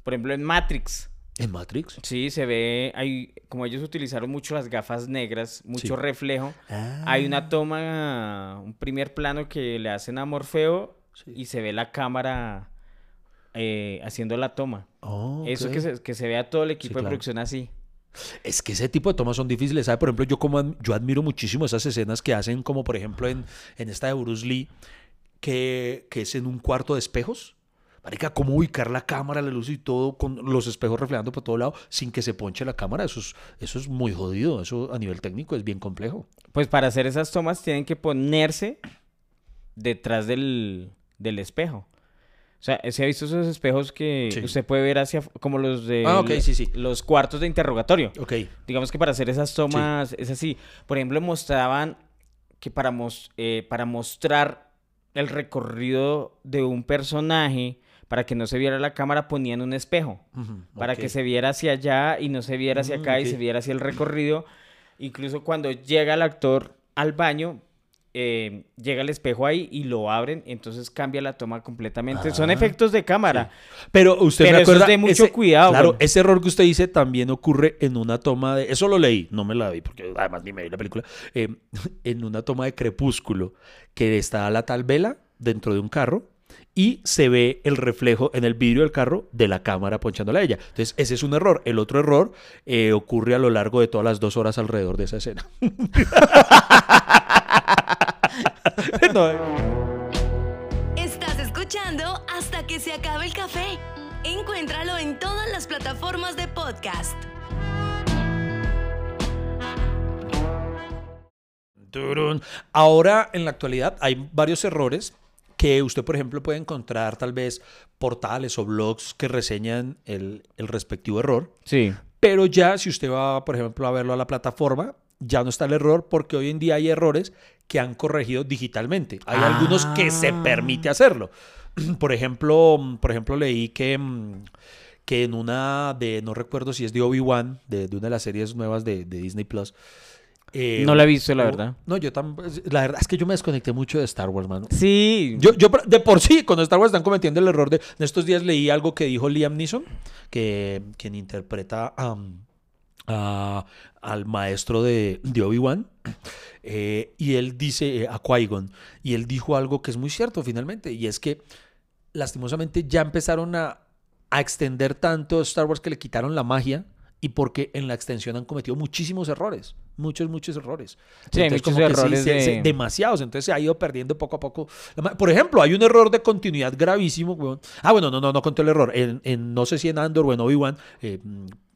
Por ejemplo, en Matrix. ¿En Matrix? Sí, se ve, hay, como ellos utilizaron mucho las gafas negras, mucho Sí. reflejo. Ah. Hay una toma, un primer plano que le hacen a Morfeo Sí. y se ve la cámara eh, haciendo la toma. Oh, Eso que se, que se vea todo el equipo de claro. producción así. Es que ese tipo de tomas son difíciles, ¿sabe? Por ejemplo, yo como yo admiro muchísimo esas escenas que hacen, como por ejemplo en, en esta de Bruce Lee, que, que es en un cuarto de espejos. Marica, cómo ubicar la cámara, la luz y todo, con los espejos reflejando por todo lado, sin que se ponche la cámara. Eso es, eso es muy jodido. Eso a nivel técnico es bien complejo. Pues para hacer esas tomas tienen que ponerse detrás del, del espejo. O sea, ¿se ha visto esos espejos que Sí. usted puede ver hacia, como los de Ah, ok, lo- sí, sí. los cuartos de interrogatorio? Ok. Digamos que para hacer esas tomas es así. Por ejemplo, mostraban que para, mos- eh, para mostrar el recorrido de un personaje, para que no se viera la cámara, ponían un espejo. Para que se viera hacia allá y no se viera hacia Mm, acá y se viera hacia el recorrido. Incluso cuando llega el actor al baño, eh, llega el espejo ahí y lo abren, entonces cambia la toma completamente. Son Ah, efectos de cámara. Pero usted Pero me eso es acuerda. de mucho cuidado, Claro, ese error que usted dice también ocurre en una toma de. Eso lo leí, no me la vi, porque además ni me vi la película. eh, en una toma de Crepúsculo, que está la tal vela dentro de un carro y se ve el reflejo en el vidrio del carro de la cámara ponchándola a ella. Entonces, ese es un error. El otro error eh, ocurre a lo largo de todas las dos horas alrededor de esa escena. No, eh. Estás escuchando hasta que se acabe el café. Encuéntralo en todas las plataformas de podcast. Ahora, en la actualidad, hay varios errores que usted, por ejemplo, puede encontrar tal vez portales o blogs que reseñan el, el respectivo error. Sí. Pero ya, si usted va, por ejemplo, a verlo a la plataforma, ya no está el error porque hoy en día hay errores que han corregido digitalmente. Hay algunos que se Ah. permite hacerlo. Por ejemplo, por ejemplo, leí que, mm, que en una de, no recuerdo si es de Obi-Wan, de, de una de las series nuevas de, de Disney Plus. Eh, No la he visto, la hubo- verdad. No, yo tampoco. La verdad es que yo me desconecté mucho de Star Wars, mano. Sí. Yo, yo de por sí, con Star Wars están cometiendo el error de. En estos días leí algo que dijo Liam Neeson, que quien interpreta a, a- al maestro de, de Obi-Wan. eh, y él dice eh, a Qui-Gon. Y él dijo algo que es muy cierto finalmente. Y es que lastimosamente ya empezaron a, a extender tanto Star Wars que le quitaron la magia. Y porque en la extensión han cometido muchísimos errores. Muchos, muchos errores. Sí, hay Entonces, muchos como que sí, errores se- se- de- demasiados. Entonces se ha ido perdiendo poco a poco. Por ejemplo, hay un error de continuidad gravísimo. Ah, bueno, no, no, no conté el error. En, en- no sé si en Andor o en Obi-Wan, eh,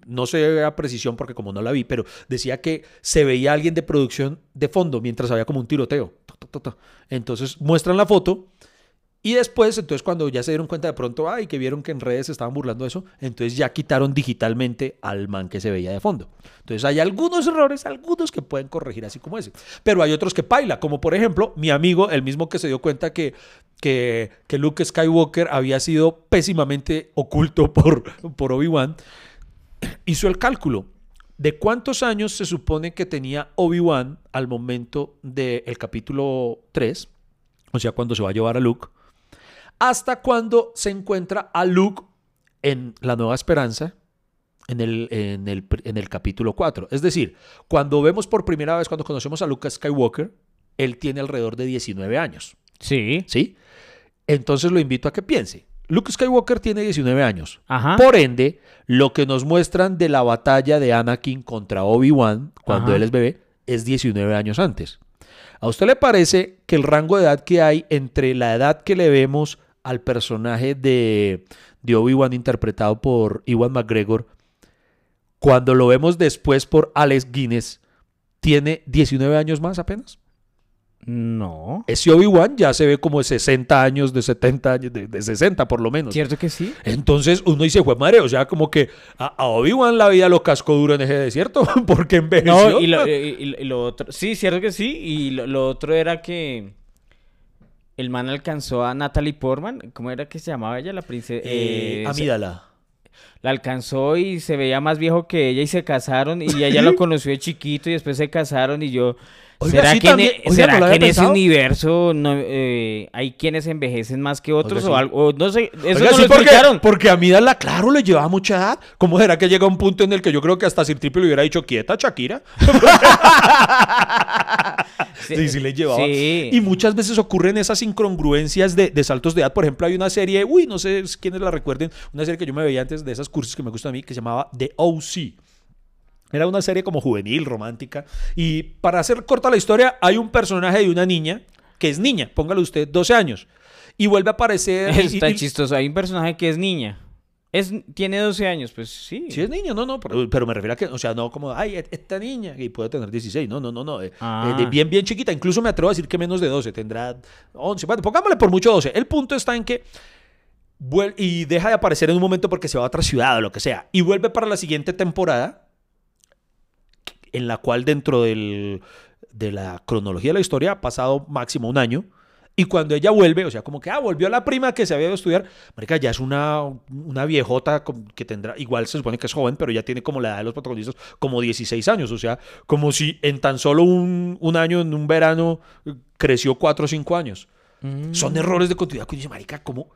no sé a precisión porque como no la vi, pero decía que se veía alguien de producción de fondo mientras había como un tiroteo. Entonces muestran la foto. Y después, entonces cuando ya se dieron cuenta de pronto, ay, que vieron que en redes se estaban burlando eso, entonces ya quitaron digitalmente al man que se veía de fondo. Entonces hay algunos errores, algunos que pueden corregir así como ese. Pero hay otros que paila, como por ejemplo mi amigo, el mismo que se dio cuenta que, que, que Luke Skywalker había sido pésimamente oculto por, por Obi-Wan, hizo el cálculo de cuántos años se supone que tenía Obi-Wan al momento del capítulo 3, o sea, cuando se va a llevar a Luke, hasta cuando se encuentra a Luke en La Nueva Esperanza, en el, en el, en el capítulo 4. Es decir, cuando vemos por primera vez, cuando conocemos a Luke Skywalker, él tiene alrededor de 19 años. Sí. ¿Sí? Entonces lo invito a que piense. Luke Skywalker tiene 19 años. Ajá. Por ende, lo que nos muestran de la batalla de Anakin contra Obi-Wan cuando Ajá. él es bebé es 19 años antes. ¿A usted le parece que el rango de edad que hay entre la edad que le vemos al personaje de, de Obi-Wan interpretado por Iwan McGregor, cuando lo vemos después por Alex Guinness, tiene 19 años más apenas? No. Ese Obi-Wan ya se ve como de 60 años, de 70 años, de, de 60 por lo menos. ¿Cierto que sí? Entonces uno dice, fue madre, o sea, como que a, a Obi-Wan la vida lo cascó duro en ese desierto, porque envejeció. No, y lo, y- y- y lo otro. Sí, cierto que sí. Y lo, lo otro era que. El man alcanzó a Natalie Portman. ¿Cómo era que se llamaba ella? La princesa. Eh, Amídala. La alcanzó y se veía más viejo que ella y se casaron. Y ella lo conoció de chiquito y después se casaron. Y yo. Oiga, ¿Será sí, que, en, también- oiga, será ¿no lo que había en ese universo no, eh, hay quienes envejecen más que otros Oiga, o sí. algo? no sé. Eso Oiga, no sí, lo porque, explicaron. porque Amídala, claro, le llevaba mucha edad. ¿Cómo será que llega un punto en el que yo creo que hasta Sir Triple le hubiera dicho, quieta, Shakira? Sí, sí le llevaba. Sí. Y muchas veces ocurren esas incongruencias de, de saltos de edad. Por ejemplo, hay una serie, uy, no sé quiénes la recuerden, una serie que yo me veía antes de esas cursos que me gustan a mí, que se llamaba The O.C. Era una serie como juvenil, romántica. Y para hacer corta la historia, hay un personaje de una niña, que es niña, póngale usted 12 años, y vuelve a aparecer... Es tan chistoso. Hay un personaje que es niña. Es, tiene 12 años, pues sí. Sí es niña, no, no, pero, pero me refiero a que, o sea, no como, ay, e- esta niña, y puede tener 16, no, no, no, no, eh, Ah. eh, de bien, bien chiquita, incluso me atrevo a decir que menos de 12, tendrá 11, bueno, pongámosle por mucho 12. El punto está en que y deja de aparecer en un momento porque se va a otra ciudad o lo que sea, y vuelve para la siguiente temporada, en la cual dentro del, de la cronología de la historia ha pasado máximo un año. Y cuando ella vuelve, o sea, como que, ah, volvió la prima que se había ido a estudiar, marica, ya es una, una viejota que tendrá, igual se supone que es joven, pero ya tiene como la edad de los protagonistas, como 16 años, o sea, como si en tan solo un, un año, en un verano, creció 4 o 5 años. Mm. Son errores de continuidad que dice, marica, ¿cómo,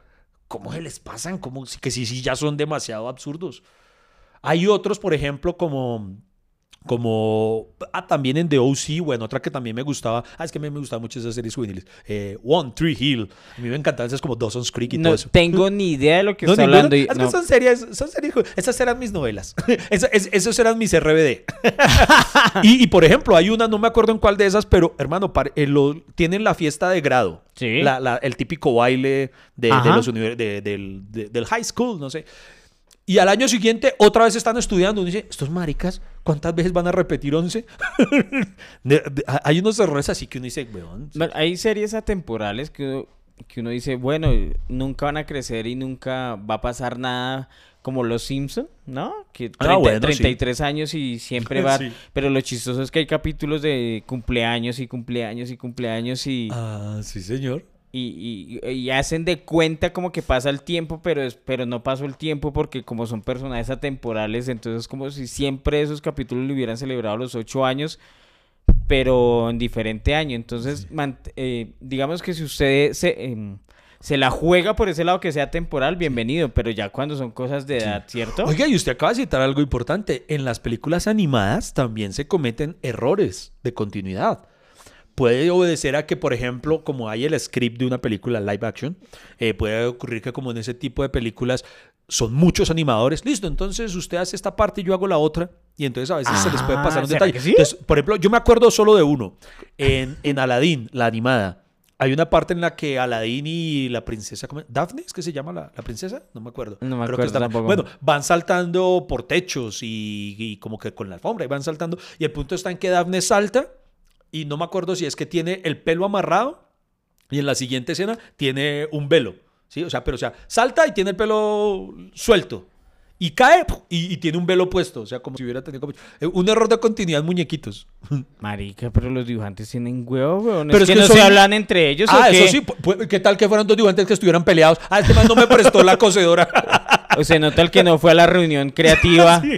cómo se les pasan? ¿Cómo, que sí, sí, ya son demasiado absurdos. Hay otros, por ejemplo, como como ah, también en The O.C., bueno, otra que también me gustaba, ah, es que a mí me gustaban mucho esas series juveniles, eh, One Tree Hill, a mí me encantaban esas como Dawson's Creek y No todo eso. tengo ni idea de lo que No, está hablando. y- Es que no. son series, son series, esas eran mis novelas. Es- esos eran mis RBD. y, y, por ejemplo, hay una, no me acuerdo en cuál de esas, pero hermano, eh, lo- tienen la fiesta de grado. Sí. La- la- el típico baile de, los univer- de- del, de- del high school, no sé. Y al año siguiente otra vez están estudiando. Uno dice, estos maricas, ¿cuántas veces van a repetir 11? De- de- hay unos errores así que uno dice, weón. Bueno, Hay series atemporales que uno, que uno dice, bueno, nunca van a crecer y nunca va a pasar nada como Los Simpson, ¿no? Que Ah, 30 bueno, sí. 33 años y siempre va... Sí. Pero lo chistoso es que hay capítulos de cumpleaños y cumpleaños y cumpleaños y... Ah, sí, señor. Y, y- y hacen de cuenta como que pasa el tiempo, pero, es, pero no pasó el tiempo porque como son personajes atemporales, entonces es como si siempre esos capítulos le hubieran celebrado los ocho años, pero en diferente año. Entonces, eh, digamos que si usted se, em, se la juega por ese lado que sea temporal, bienvenido, pero ya cuando son cosas de edad, ¿cierto? Oiga, y usted acaba de citar algo importante. En las películas animadas también se cometen errores de continuidad. Puede obedecer a que, por ejemplo, como hay el script de una película live action, eh, puede ocurrir que como en ese tipo de películas son muchos animadores. Listo, entonces usted hace esta parte y yo hago la otra. Y entonces a veces se les puede Ah, pasar un ¿será detalle. que sí? Entonces, por ejemplo, yo me acuerdo solo de uno. En, en Aladdin, la animada, hay una parte en la que Aladdin y la princesa. ¿Daphne es que se llama la, la princesa? No me acuerdo. No me Creo que acuerdo está- tampoco. Bueno, van saltando por techos y, y como que con la alfombra y van saltando. Y el punto está en que Daphne salta y no me acuerdo si es que tiene el pelo amarrado y en la siguiente escena tiene un velo. ¿sí? O sea, pero o sea, salta y tiene el pelo suelto. Y cae y, y tiene un velo puesto. O sea, como si hubiera tenido como- eh, un error de continuidad muñequitos. Marica, pero los dibujantes tienen huevo, weón. Pero es que, que no se hablan entre ellos. ¿o Ah, qué? eso sí. ¿Qué tal que fueran dos dibujantes que estuvieran peleados? Ah, este man no me prestó la cocedora. O se nota el que no fue a la reunión creativa.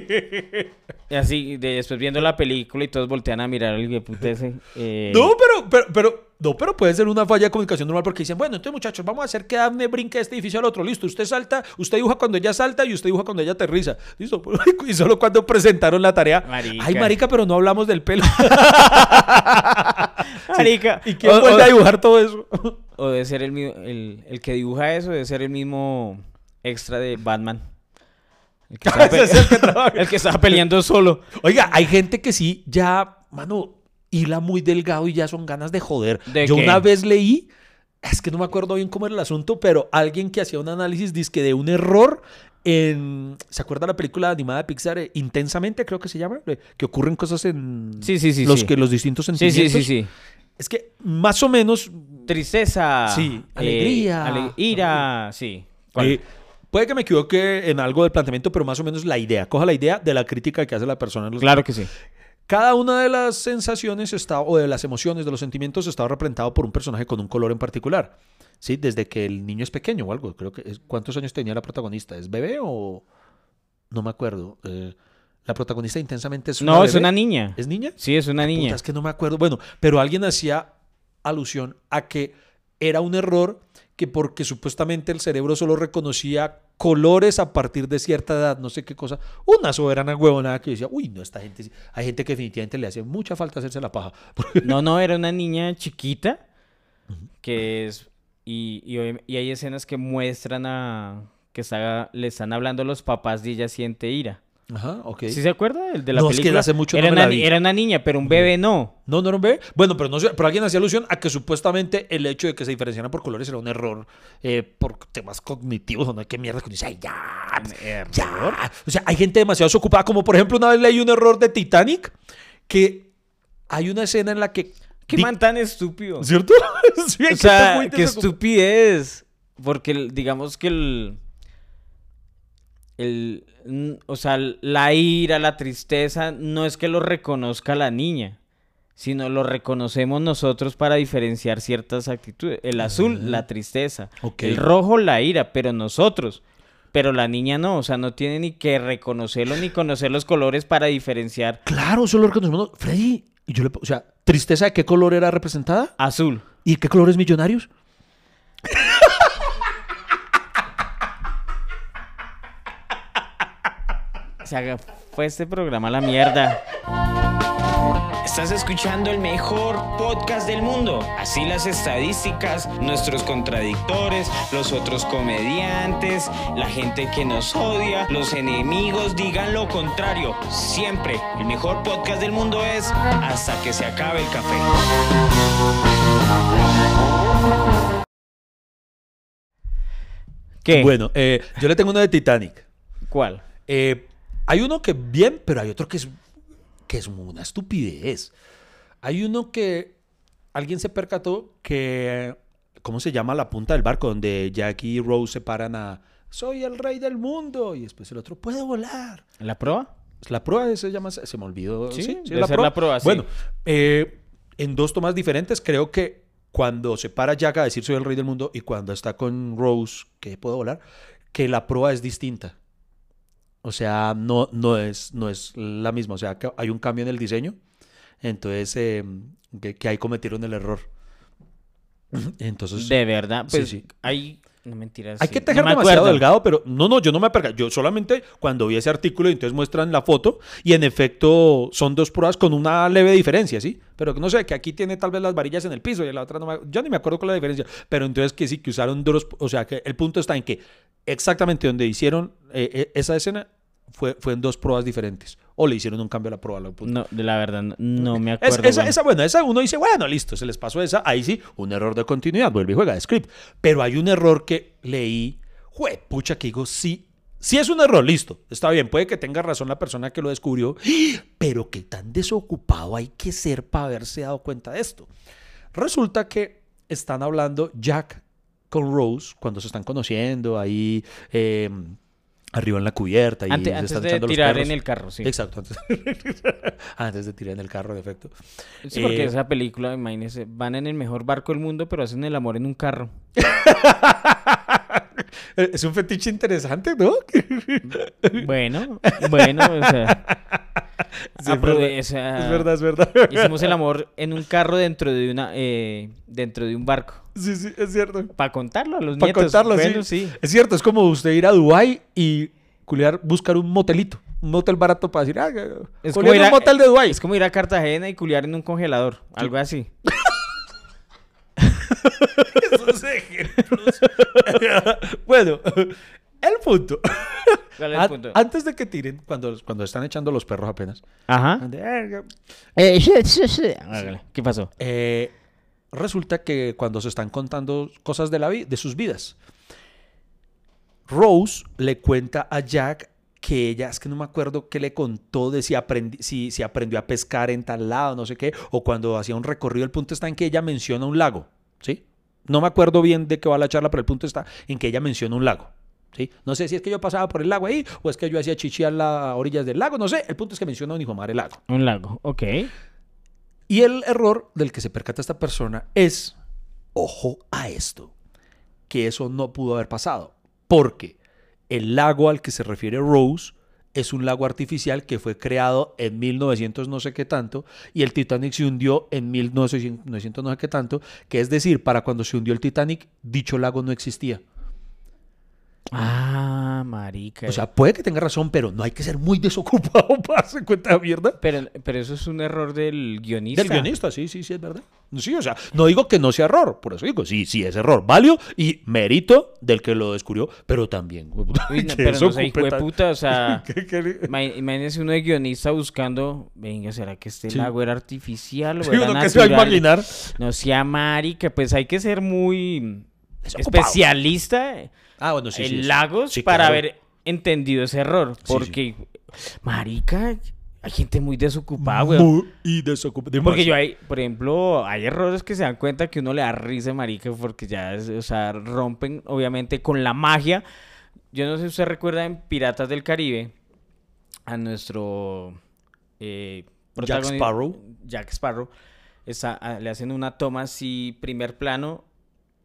Y así, de- después viendo la película y todos voltean a mirar al ese. eh, No, pero, pero, pero, no, pero puede ser una falla de comunicación normal porque dicen, bueno, entonces muchachos, vamos a hacer que Daphne brinque de este edificio al otro. Listo, usted salta, usted dibuja cuando ella salta y usted dibuja cuando ella aterriza. Listo. Y solo cuando presentaron la tarea. Marica. Ay, marica, pero no hablamos del pelo. Marica. ¿Y quién O- vuelve o- a dibujar todo eso? O debe ser el, el, el que dibuja eso, debe ser el mismo extra de Batman. El que estaba, pe- Ese es el que trabaja. el que estaba peleando solo. Oiga, hay gente que sí, ya, mano, hila muy delgado y ya son ganas de joder. ¿De Yo qué? una vez leí, es que no me acuerdo bien cómo era el asunto, pero alguien que hacía un análisis que de un error en. ¿Se acuerda la película animada de Pixar? eh, Intensamente, creo que se llama. eh, Que ocurren cosas en. Sí, sí, sí, Los, sí. Que, los distintos Sí, sentimientos. sí, sí, sí. Es que más o menos Tristeza. Sí, eh, alegría. ale- ira, sí. ¿Cuál? Eh, puede que me equivoque en algo del planteamiento, pero más o menos la idea. Coja la idea de la crítica que hace la persona. en los- Claro que sí. Cada una de las sensaciones está, o de las emociones, de los sentimientos, está representado por un personaje con un color en particular. ¿Sí? Desde que el niño es pequeño o algo. Creo que es- ¿Cuántos años tenía la protagonista? ¿Es bebé o...? No me acuerdo. Eh, la protagonista intensamente es una No, es una niña. ¿Es niña? Sí, es una niña. Puta, es que no me acuerdo. Bueno, pero alguien hacía alusión a que era un error que porque supuestamente el cerebro solo reconocía colores a partir de cierta edad, no sé qué cosa, una soberana huevonada que decía, uy, no, esta gente, sí". hay gente que definitivamente le hace mucha falta hacerse la paja. No, no, era una niña chiquita que es... Y, y, hay escenas que muestran a... que está, le están hablando los papás y ella siente ira. Ajá, ok. ¿Sí se acuerda el de la No, es que película? hace mucho era, una, la ni- vi. era una niña, pero un bebé no. No, no era un bebé. Bueno, pero, no pero alguien hacía alusión a que supuestamente el hecho de que se diferenciaran por colores era un error eh, por temas cognitivos o no, qué mierda que uno dice, "Ay, ya, ya. O sea, hay gente demasiado desocupada, como por ejemplo una vez leí un error de Titanic, que hay una escena en la que... Qué man tan estúpido. ¿Cierto? Sí, O sea, qué estupidez. Porque digamos que el, el. O sea, la ira, la tristeza, no es que lo reconozca la niña, sino lo reconocemos nosotros para diferenciar ciertas actitudes. El azul, la tristeza. El rojo, la ira, pero nosotros. Pero la niña no, o sea, no tiene ni que reconocerlo ni conocer los colores para diferenciar Claro, solo reconocemos. Freddy, y yo le, o sea, ¿tristeza de qué color era representada? azul. ¿Y qué colores millonarios? Fue este programa la mierda. Estás escuchando el mejor podcast del mundo. Así las estadísticas, nuestros contradictores, los otros comediantes, la gente que nos odia, los enemigos digan lo contrario. Siempre el mejor podcast del mundo es hasta que se acabe el café. ¿Qué? Bueno, eh, yo le tengo una de Titanic. ¿Cuál? Eh, hay uno que bien, pero hay otro que es, que es una estupidez. Hay uno que alguien se percató que, ¿cómo se llama la punta del barco? Donde Jackie y Rose se paran a, soy el rey del mundo. Y después el otro, puede volar. ¿La prueba? La prueba se llama, se me olvidó. Sí, Sí, sí, debe ser la prueba, sí. Bueno, eh, en dos tomas diferentes, creo que cuando se para Jack a decir soy el rey del mundo y cuando está con Rose, que puede volar, que la prueba es distinta. O sea, no, no, es, no es la misma. O sea, que hay un cambio en el diseño. Entonces, eh, que, que ahí cometieron el error. Entonces, De verdad, sí, pues sí. hay... No mentiras. hay sí. que No tejer me demasiado acuerdo. delgado, pero no, no, yo no me percaté. Yo solamente cuando vi ese artículo y entonces muestran la foto y en efecto son dos pruebas con una leve diferencia, ¿sí? Pero que no sé, que aquí tiene tal vez las varillas en el piso y en la otra no me... Yo ni me acuerdo con la diferencia, pero entonces que sí, que usaron dos... O sea, que el punto está en que exactamente donde hicieron eh, eh, esa escena fue, fue en dos pruebas diferentes. O le hicieron un cambio a la prueba. punto. No, de la verdad, no, no me Es- acuerdo. esa, bueno. esa, bueno, esa uno dice, bueno, listo, se les pasó esa. Ahí sí, un error de continuidad, vuelve y juega de script. Pero hay un error que leí, jue, pucha, que digo, sí, sí es un error, listo, está bien, puede que tenga razón la persona que lo descubrió, pero qué tan desocupado hay que ser para haberse dado cuenta de esto. Resulta que están hablando Jack con Rose cuando se están conociendo ahí eh, arriba en la cubierta y Ante- se antes están de los tirar en el carro, sí. Exacto, antes, antes de tirar en el carro, en efecto. Sí, porque Eh, esa película, imagínense, van en el mejor barco del mundo, pero hacen el amor en un carro. Es un fetiche interesante, ¿no? Bueno, bueno, o sea... Sí, es, verdad. o sea, es verdad, es verdad. Hicimos el amor en un carro dentro de una eh, dentro de un barco. Sí, sí, es cierto. Para contarlo a los Para nietos. contarlo, Bueno, sí. Es cierto, es como usted ir a Dubái y culiar, buscar un motelito, un motel barato para decir, ah, Es culiar como, ir a, un motel de Dubái. es como ir a Cartagena y culiar en un congelador. Algo así. Esos ejemplos. bueno, el punto. ¿Cuál es el punto? Antes de que tiren, cuando, cuando están echando los perros apenas, Ajá. Eh, sí, sí, sí. ¿Qué pasó? Eh, resulta que cuando se están contando cosas de, la de sus vidas, Rose le cuenta a Jack que ella, es que no me acuerdo qué le contó de si, aprendi- si, si aprendió a pescar en tal lado, no sé qué, o cuando hacía un recorrido, el punto está en que ella menciona un lago, ¿sí? No me acuerdo bien de qué va la charla, pero el punto está en que ella menciona un lago. ¿Sí? No sé si es que yo pasaba por el lago ahí o es que yo hacía chichi a las orillas del lago, no sé. El punto es que menciona un hijo madre lago. Un lago, ok. Y el error del que se percata esta persona es, ojo a esto, que eso no pudo haber pasado, porque el lago al que se refiere Rose es un lago artificial que fue creado en 1900 no sé qué tanto y el Titanic se hundió en 1900 no sé qué tanto, que es decir, para cuando se hundió el Titanic, dicho lago no existía. Ah, marica. O sea, puede que tenga razón, pero no hay que ser muy desocupado para darse cuenta de mierda. pero, pero eso es un error del guionista. Del guionista, sí, sí, sí, es verdad. Sí, o sea, no digo que no sea error, por eso digo, sí, sí, es error. Válido y mérito del que lo descubrió, pero también. Uy, no, pero no sé, hijo de puta, o sea, ¿Qué- qué- ima- imagínese uno de guionista buscando, venga, ¿será que este Sí. lago era artificial o Sí, era uno que se va a imaginar. No sea marica, pues hay que ser muy Desocupado. especialista Ah, bueno, sí, en sí, lagos Sí, para claro. haber entendido ese error, porque marica, hay gente muy desocupada. Muy y desocupado. Porque yo hay, por ejemplo, hay errores que se dan cuenta que uno le da risa, marica, porque ya, es- o sea, rompen, obviamente, con la magia. Yo no sé si usted recuerda en Piratas del Caribe a nuestro eh, Jack Sparrow. Jack Sparrow. está- a- le hacen una toma así, primer plano,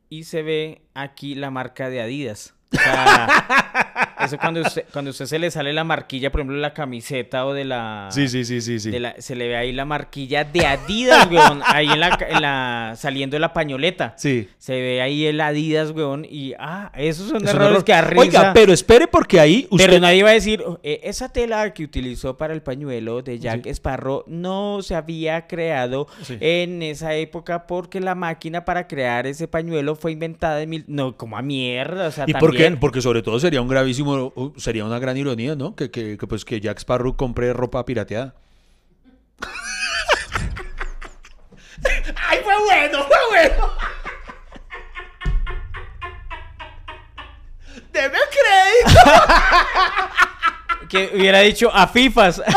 y se ve aquí la marca de Adidas. eso cuando usted, cuando usted se le sale la marquilla, por ejemplo, de la camiseta o de la... Sí, sí, sí, sí, sí. de la- se le ve ahí la marquilla de Adidas, weón. Ahí en la, en la- saliendo de la pañoleta. Sí. Se ve ahí el Adidas, weón. Y ah, esos son Es errores error. que arriba. Oiga, pero espere porque ahí usted... Pero nadie va a decir, "Oh, eh, esa tela que utilizó para el pañuelo de Jack Sparrow no se había creado Sí. en esa época porque la máquina para crear ese pañuelo fue inventada en mil... No, como a mierda, o sea, ¿Y por qué? Porque sobre todo sería un gravísimo, sería una gran ironía, ¿no? Que, que, que, pues que Jack Sparrow compre ropa pirateada. ¡Ay, fue bueno! ¡Fue bueno! ¡Deme crédito! Que hubiera dicho a FIFAs.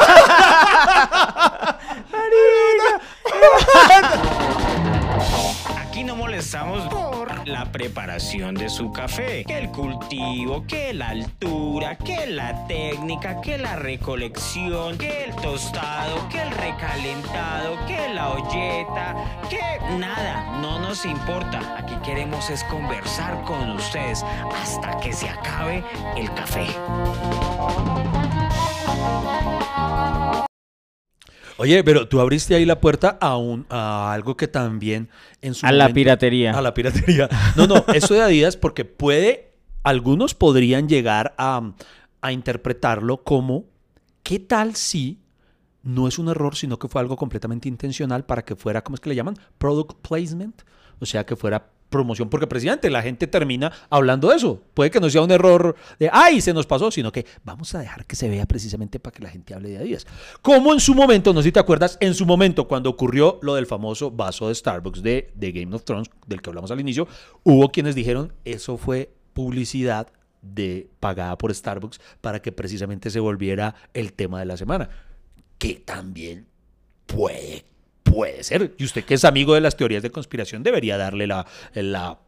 Aquí no molestamos por la preparación de su café, que el cultivo, que la altura, que la técnica, que la recolección, que el tostado, que el recalentado, que la olleta, que nada, no nos importa. Aquí queremos es conversar con ustedes hasta que se acabe el café. Oye, pero tú abriste ahí la puerta a, un, a algo que también en su A la piratería. A la piratería. No, no, eso de Adidas porque puede, algunos podrían llegar a, a interpretarlo como, ¿qué tal si no es un error, sino que fue algo completamente intencional para que fuera, ¿cómo es que le llaman? Product placement. O sea, que fuera promoción, porque precisamente la gente termina hablando de eso. Puede que no sea un error de, ay, se nos pasó, sino que vamos a dejar que se vea precisamente para que la gente hable de Adidas. Como en su momento, no sé si te acuerdas, en su momento, cuando ocurrió lo del famoso vaso de Starbucks de, de Game of Thrones, del que hablamos al inicio, hubo quienes dijeron, eso fue publicidad de pagada por Starbucks para que precisamente se volviera el tema de la semana. Que también puede, puede ser. Y usted que es amigo de las teorías de conspiración debería darle la, la-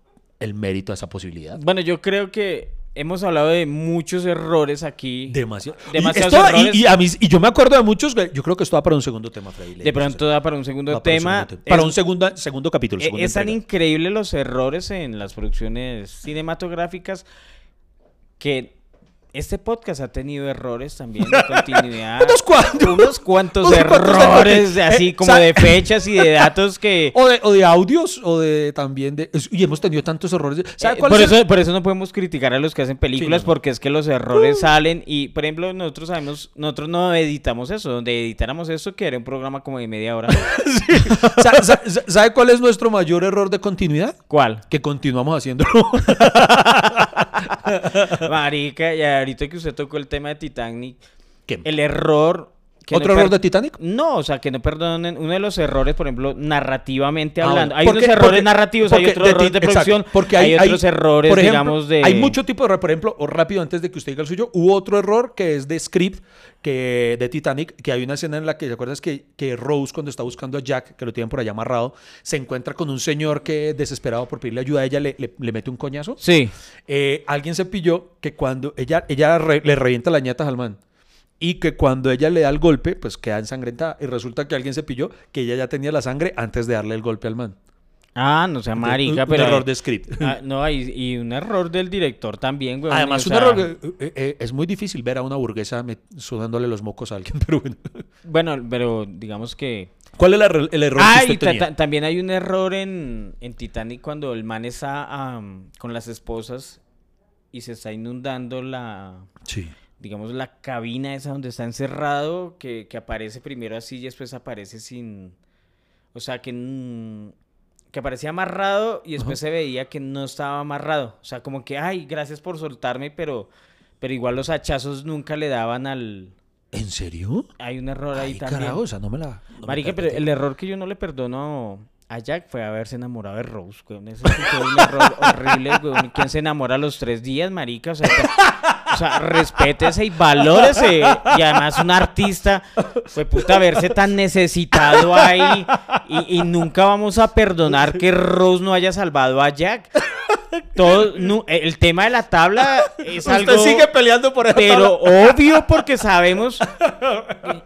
el mérito a esa posibilidad. Bueno, yo creo que hemos hablado de muchos errores aquí. Demasiado. Demasiados y, esto- errores. y a mí, y yo me acuerdo de muchos, yo creo que esto va para un segundo tema, Freddy. De pronto da para un segundo Va para un tema. segundo tema. Para un segundo, segundo capítulo. Segunda es tan increíble los errores en las producciones cinematográficas que este podcast ha tenido errores también de continuidad. Unos cuantos. Unos cuantos Unos errores, de así Eh, como de fechas y de datos que... O de, o de audios, o de también de. Y hemos tenido tantos errores. ¿Sabe Eh, cuál por, es el- eso, por eso no podemos criticar a los que hacen películas no, no. porque es que los errores salen y, por ejemplo, nosotros sabemos, nosotros no editamos eso, donde editáramos eso que era un programa como de media hora. Sa- sa- sa- ¿Sabe cuál es nuestro mayor error de continuidad? ¿Cuál? Que continuamos haciéndolo. Marica, y ahorita que usted tocó el tema de Titanic, ¿Qué? el error ¿Otro error de Titanic? No, o sea, que no perdonen uno de los errores, por ejemplo, narrativamente Ah, hablando. Hay unos errores porque- narrativos, hay otros errores de ti- exacto, producción, porque hay, otros errores, por ejemplo, digamos, de... Hay mucho tipo de error. Por ejemplo, o rápido antes de que usted diga el suyo, hubo otro error que es de script que de Titanic, que hay una escena en la que, ¿te acuerdas que, que Rose cuando está buscando a Jack, que lo tienen por allá amarrado, se encuentra con un señor que desesperado por pedirle ayuda a ella le, le- le mete un coñazo? Sí. Eh, alguien se pilló que cuando ella, ella re- le revienta las ñatas al man. Y que cuando ella le da el golpe, pues queda ensangrentada. Y resulta que alguien se pilló que ella ya tenía la sangre antes de darle el golpe al man. Ah, no sea marica, un, pero... un error de script. Ah, no, y, y un error del director también, güey. Además, un sea, error. eh, eh, eh, es muy difícil ver a una burguesa sudándole los mocos a alguien, pero bueno. Bueno, pero digamos que... ¿Cuál es el, error- el error Ah, que usted tenía? ta- también hay un error en, en Titanic cuando el man está con las esposas y se está inundando la, Sí. Digamos, la cabina esa donde está encerrado, que, que aparece primero así y después aparece sin... O sea, que, que aparecía amarrado y después se veía que no estaba amarrado. O sea, como que, ay, gracias por soltarme, pero, pero igual los hachazos nunca le daban al... ¿En serio? Hay un error ahí también. carajo, o sea, no me la. no me Marica, pero el error que yo no le perdono a Jack fue haberse enamorado de Rose, weón. Eso sí fue un error horrible, weón. ¿Quién se enamora a los tres días, marica? O sea, sea, respétese y valórese. Y además un artista, fue puta verse tan necesitado ahí. Y, y nunca vamos a perdonar que Rose no haya salvado a Jack. Todo, el tema de la tabla es Usted algo... sigue peleando por esa Pero tabla. obvio porque sabemos,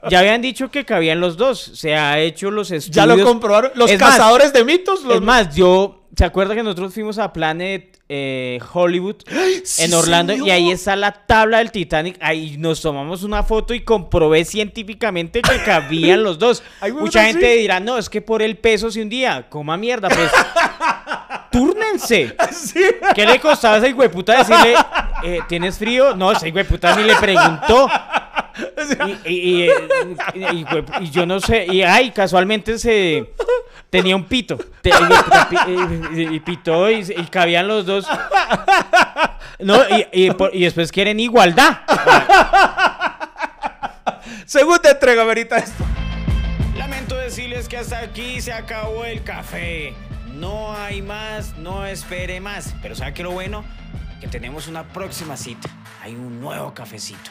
ya habían dicho que cabían los dos, se ha hecho los estudios. Ya lo comprobaron. Los Es más, cazadores de mitos. Los... Es más, yo, ¿se acuerda que nosotros fuimos a Planet eh, Hollywood Sí, en Orlando y ahí está la tabla del Titanic? Ahí nos tomamos una foto y comprobé científicamente que cabían los dos. Mucha gente dirá, no, es que por el peso si un día, coma mierda, pues... Túrnense. Sí. ¿Qué le costaba a ese hueputa decirle, eh, ¿tienes frío? No, ese hueputa ni le preguntó. Y, y- y, eh, y- y yo no sé, y ay, casualmente se tenía un pito. Te- y, pitó y, y cabían los dos. No, y, y por- y después quieren igualdad. Segunda entrega, verita esto. Lamento decirles que hasta aquí se acabó el café. No hay más, no espere más. Pero ¿sabe qué lo bueno? Que tenemos una próxima cita. Hay un nuevo cafecito.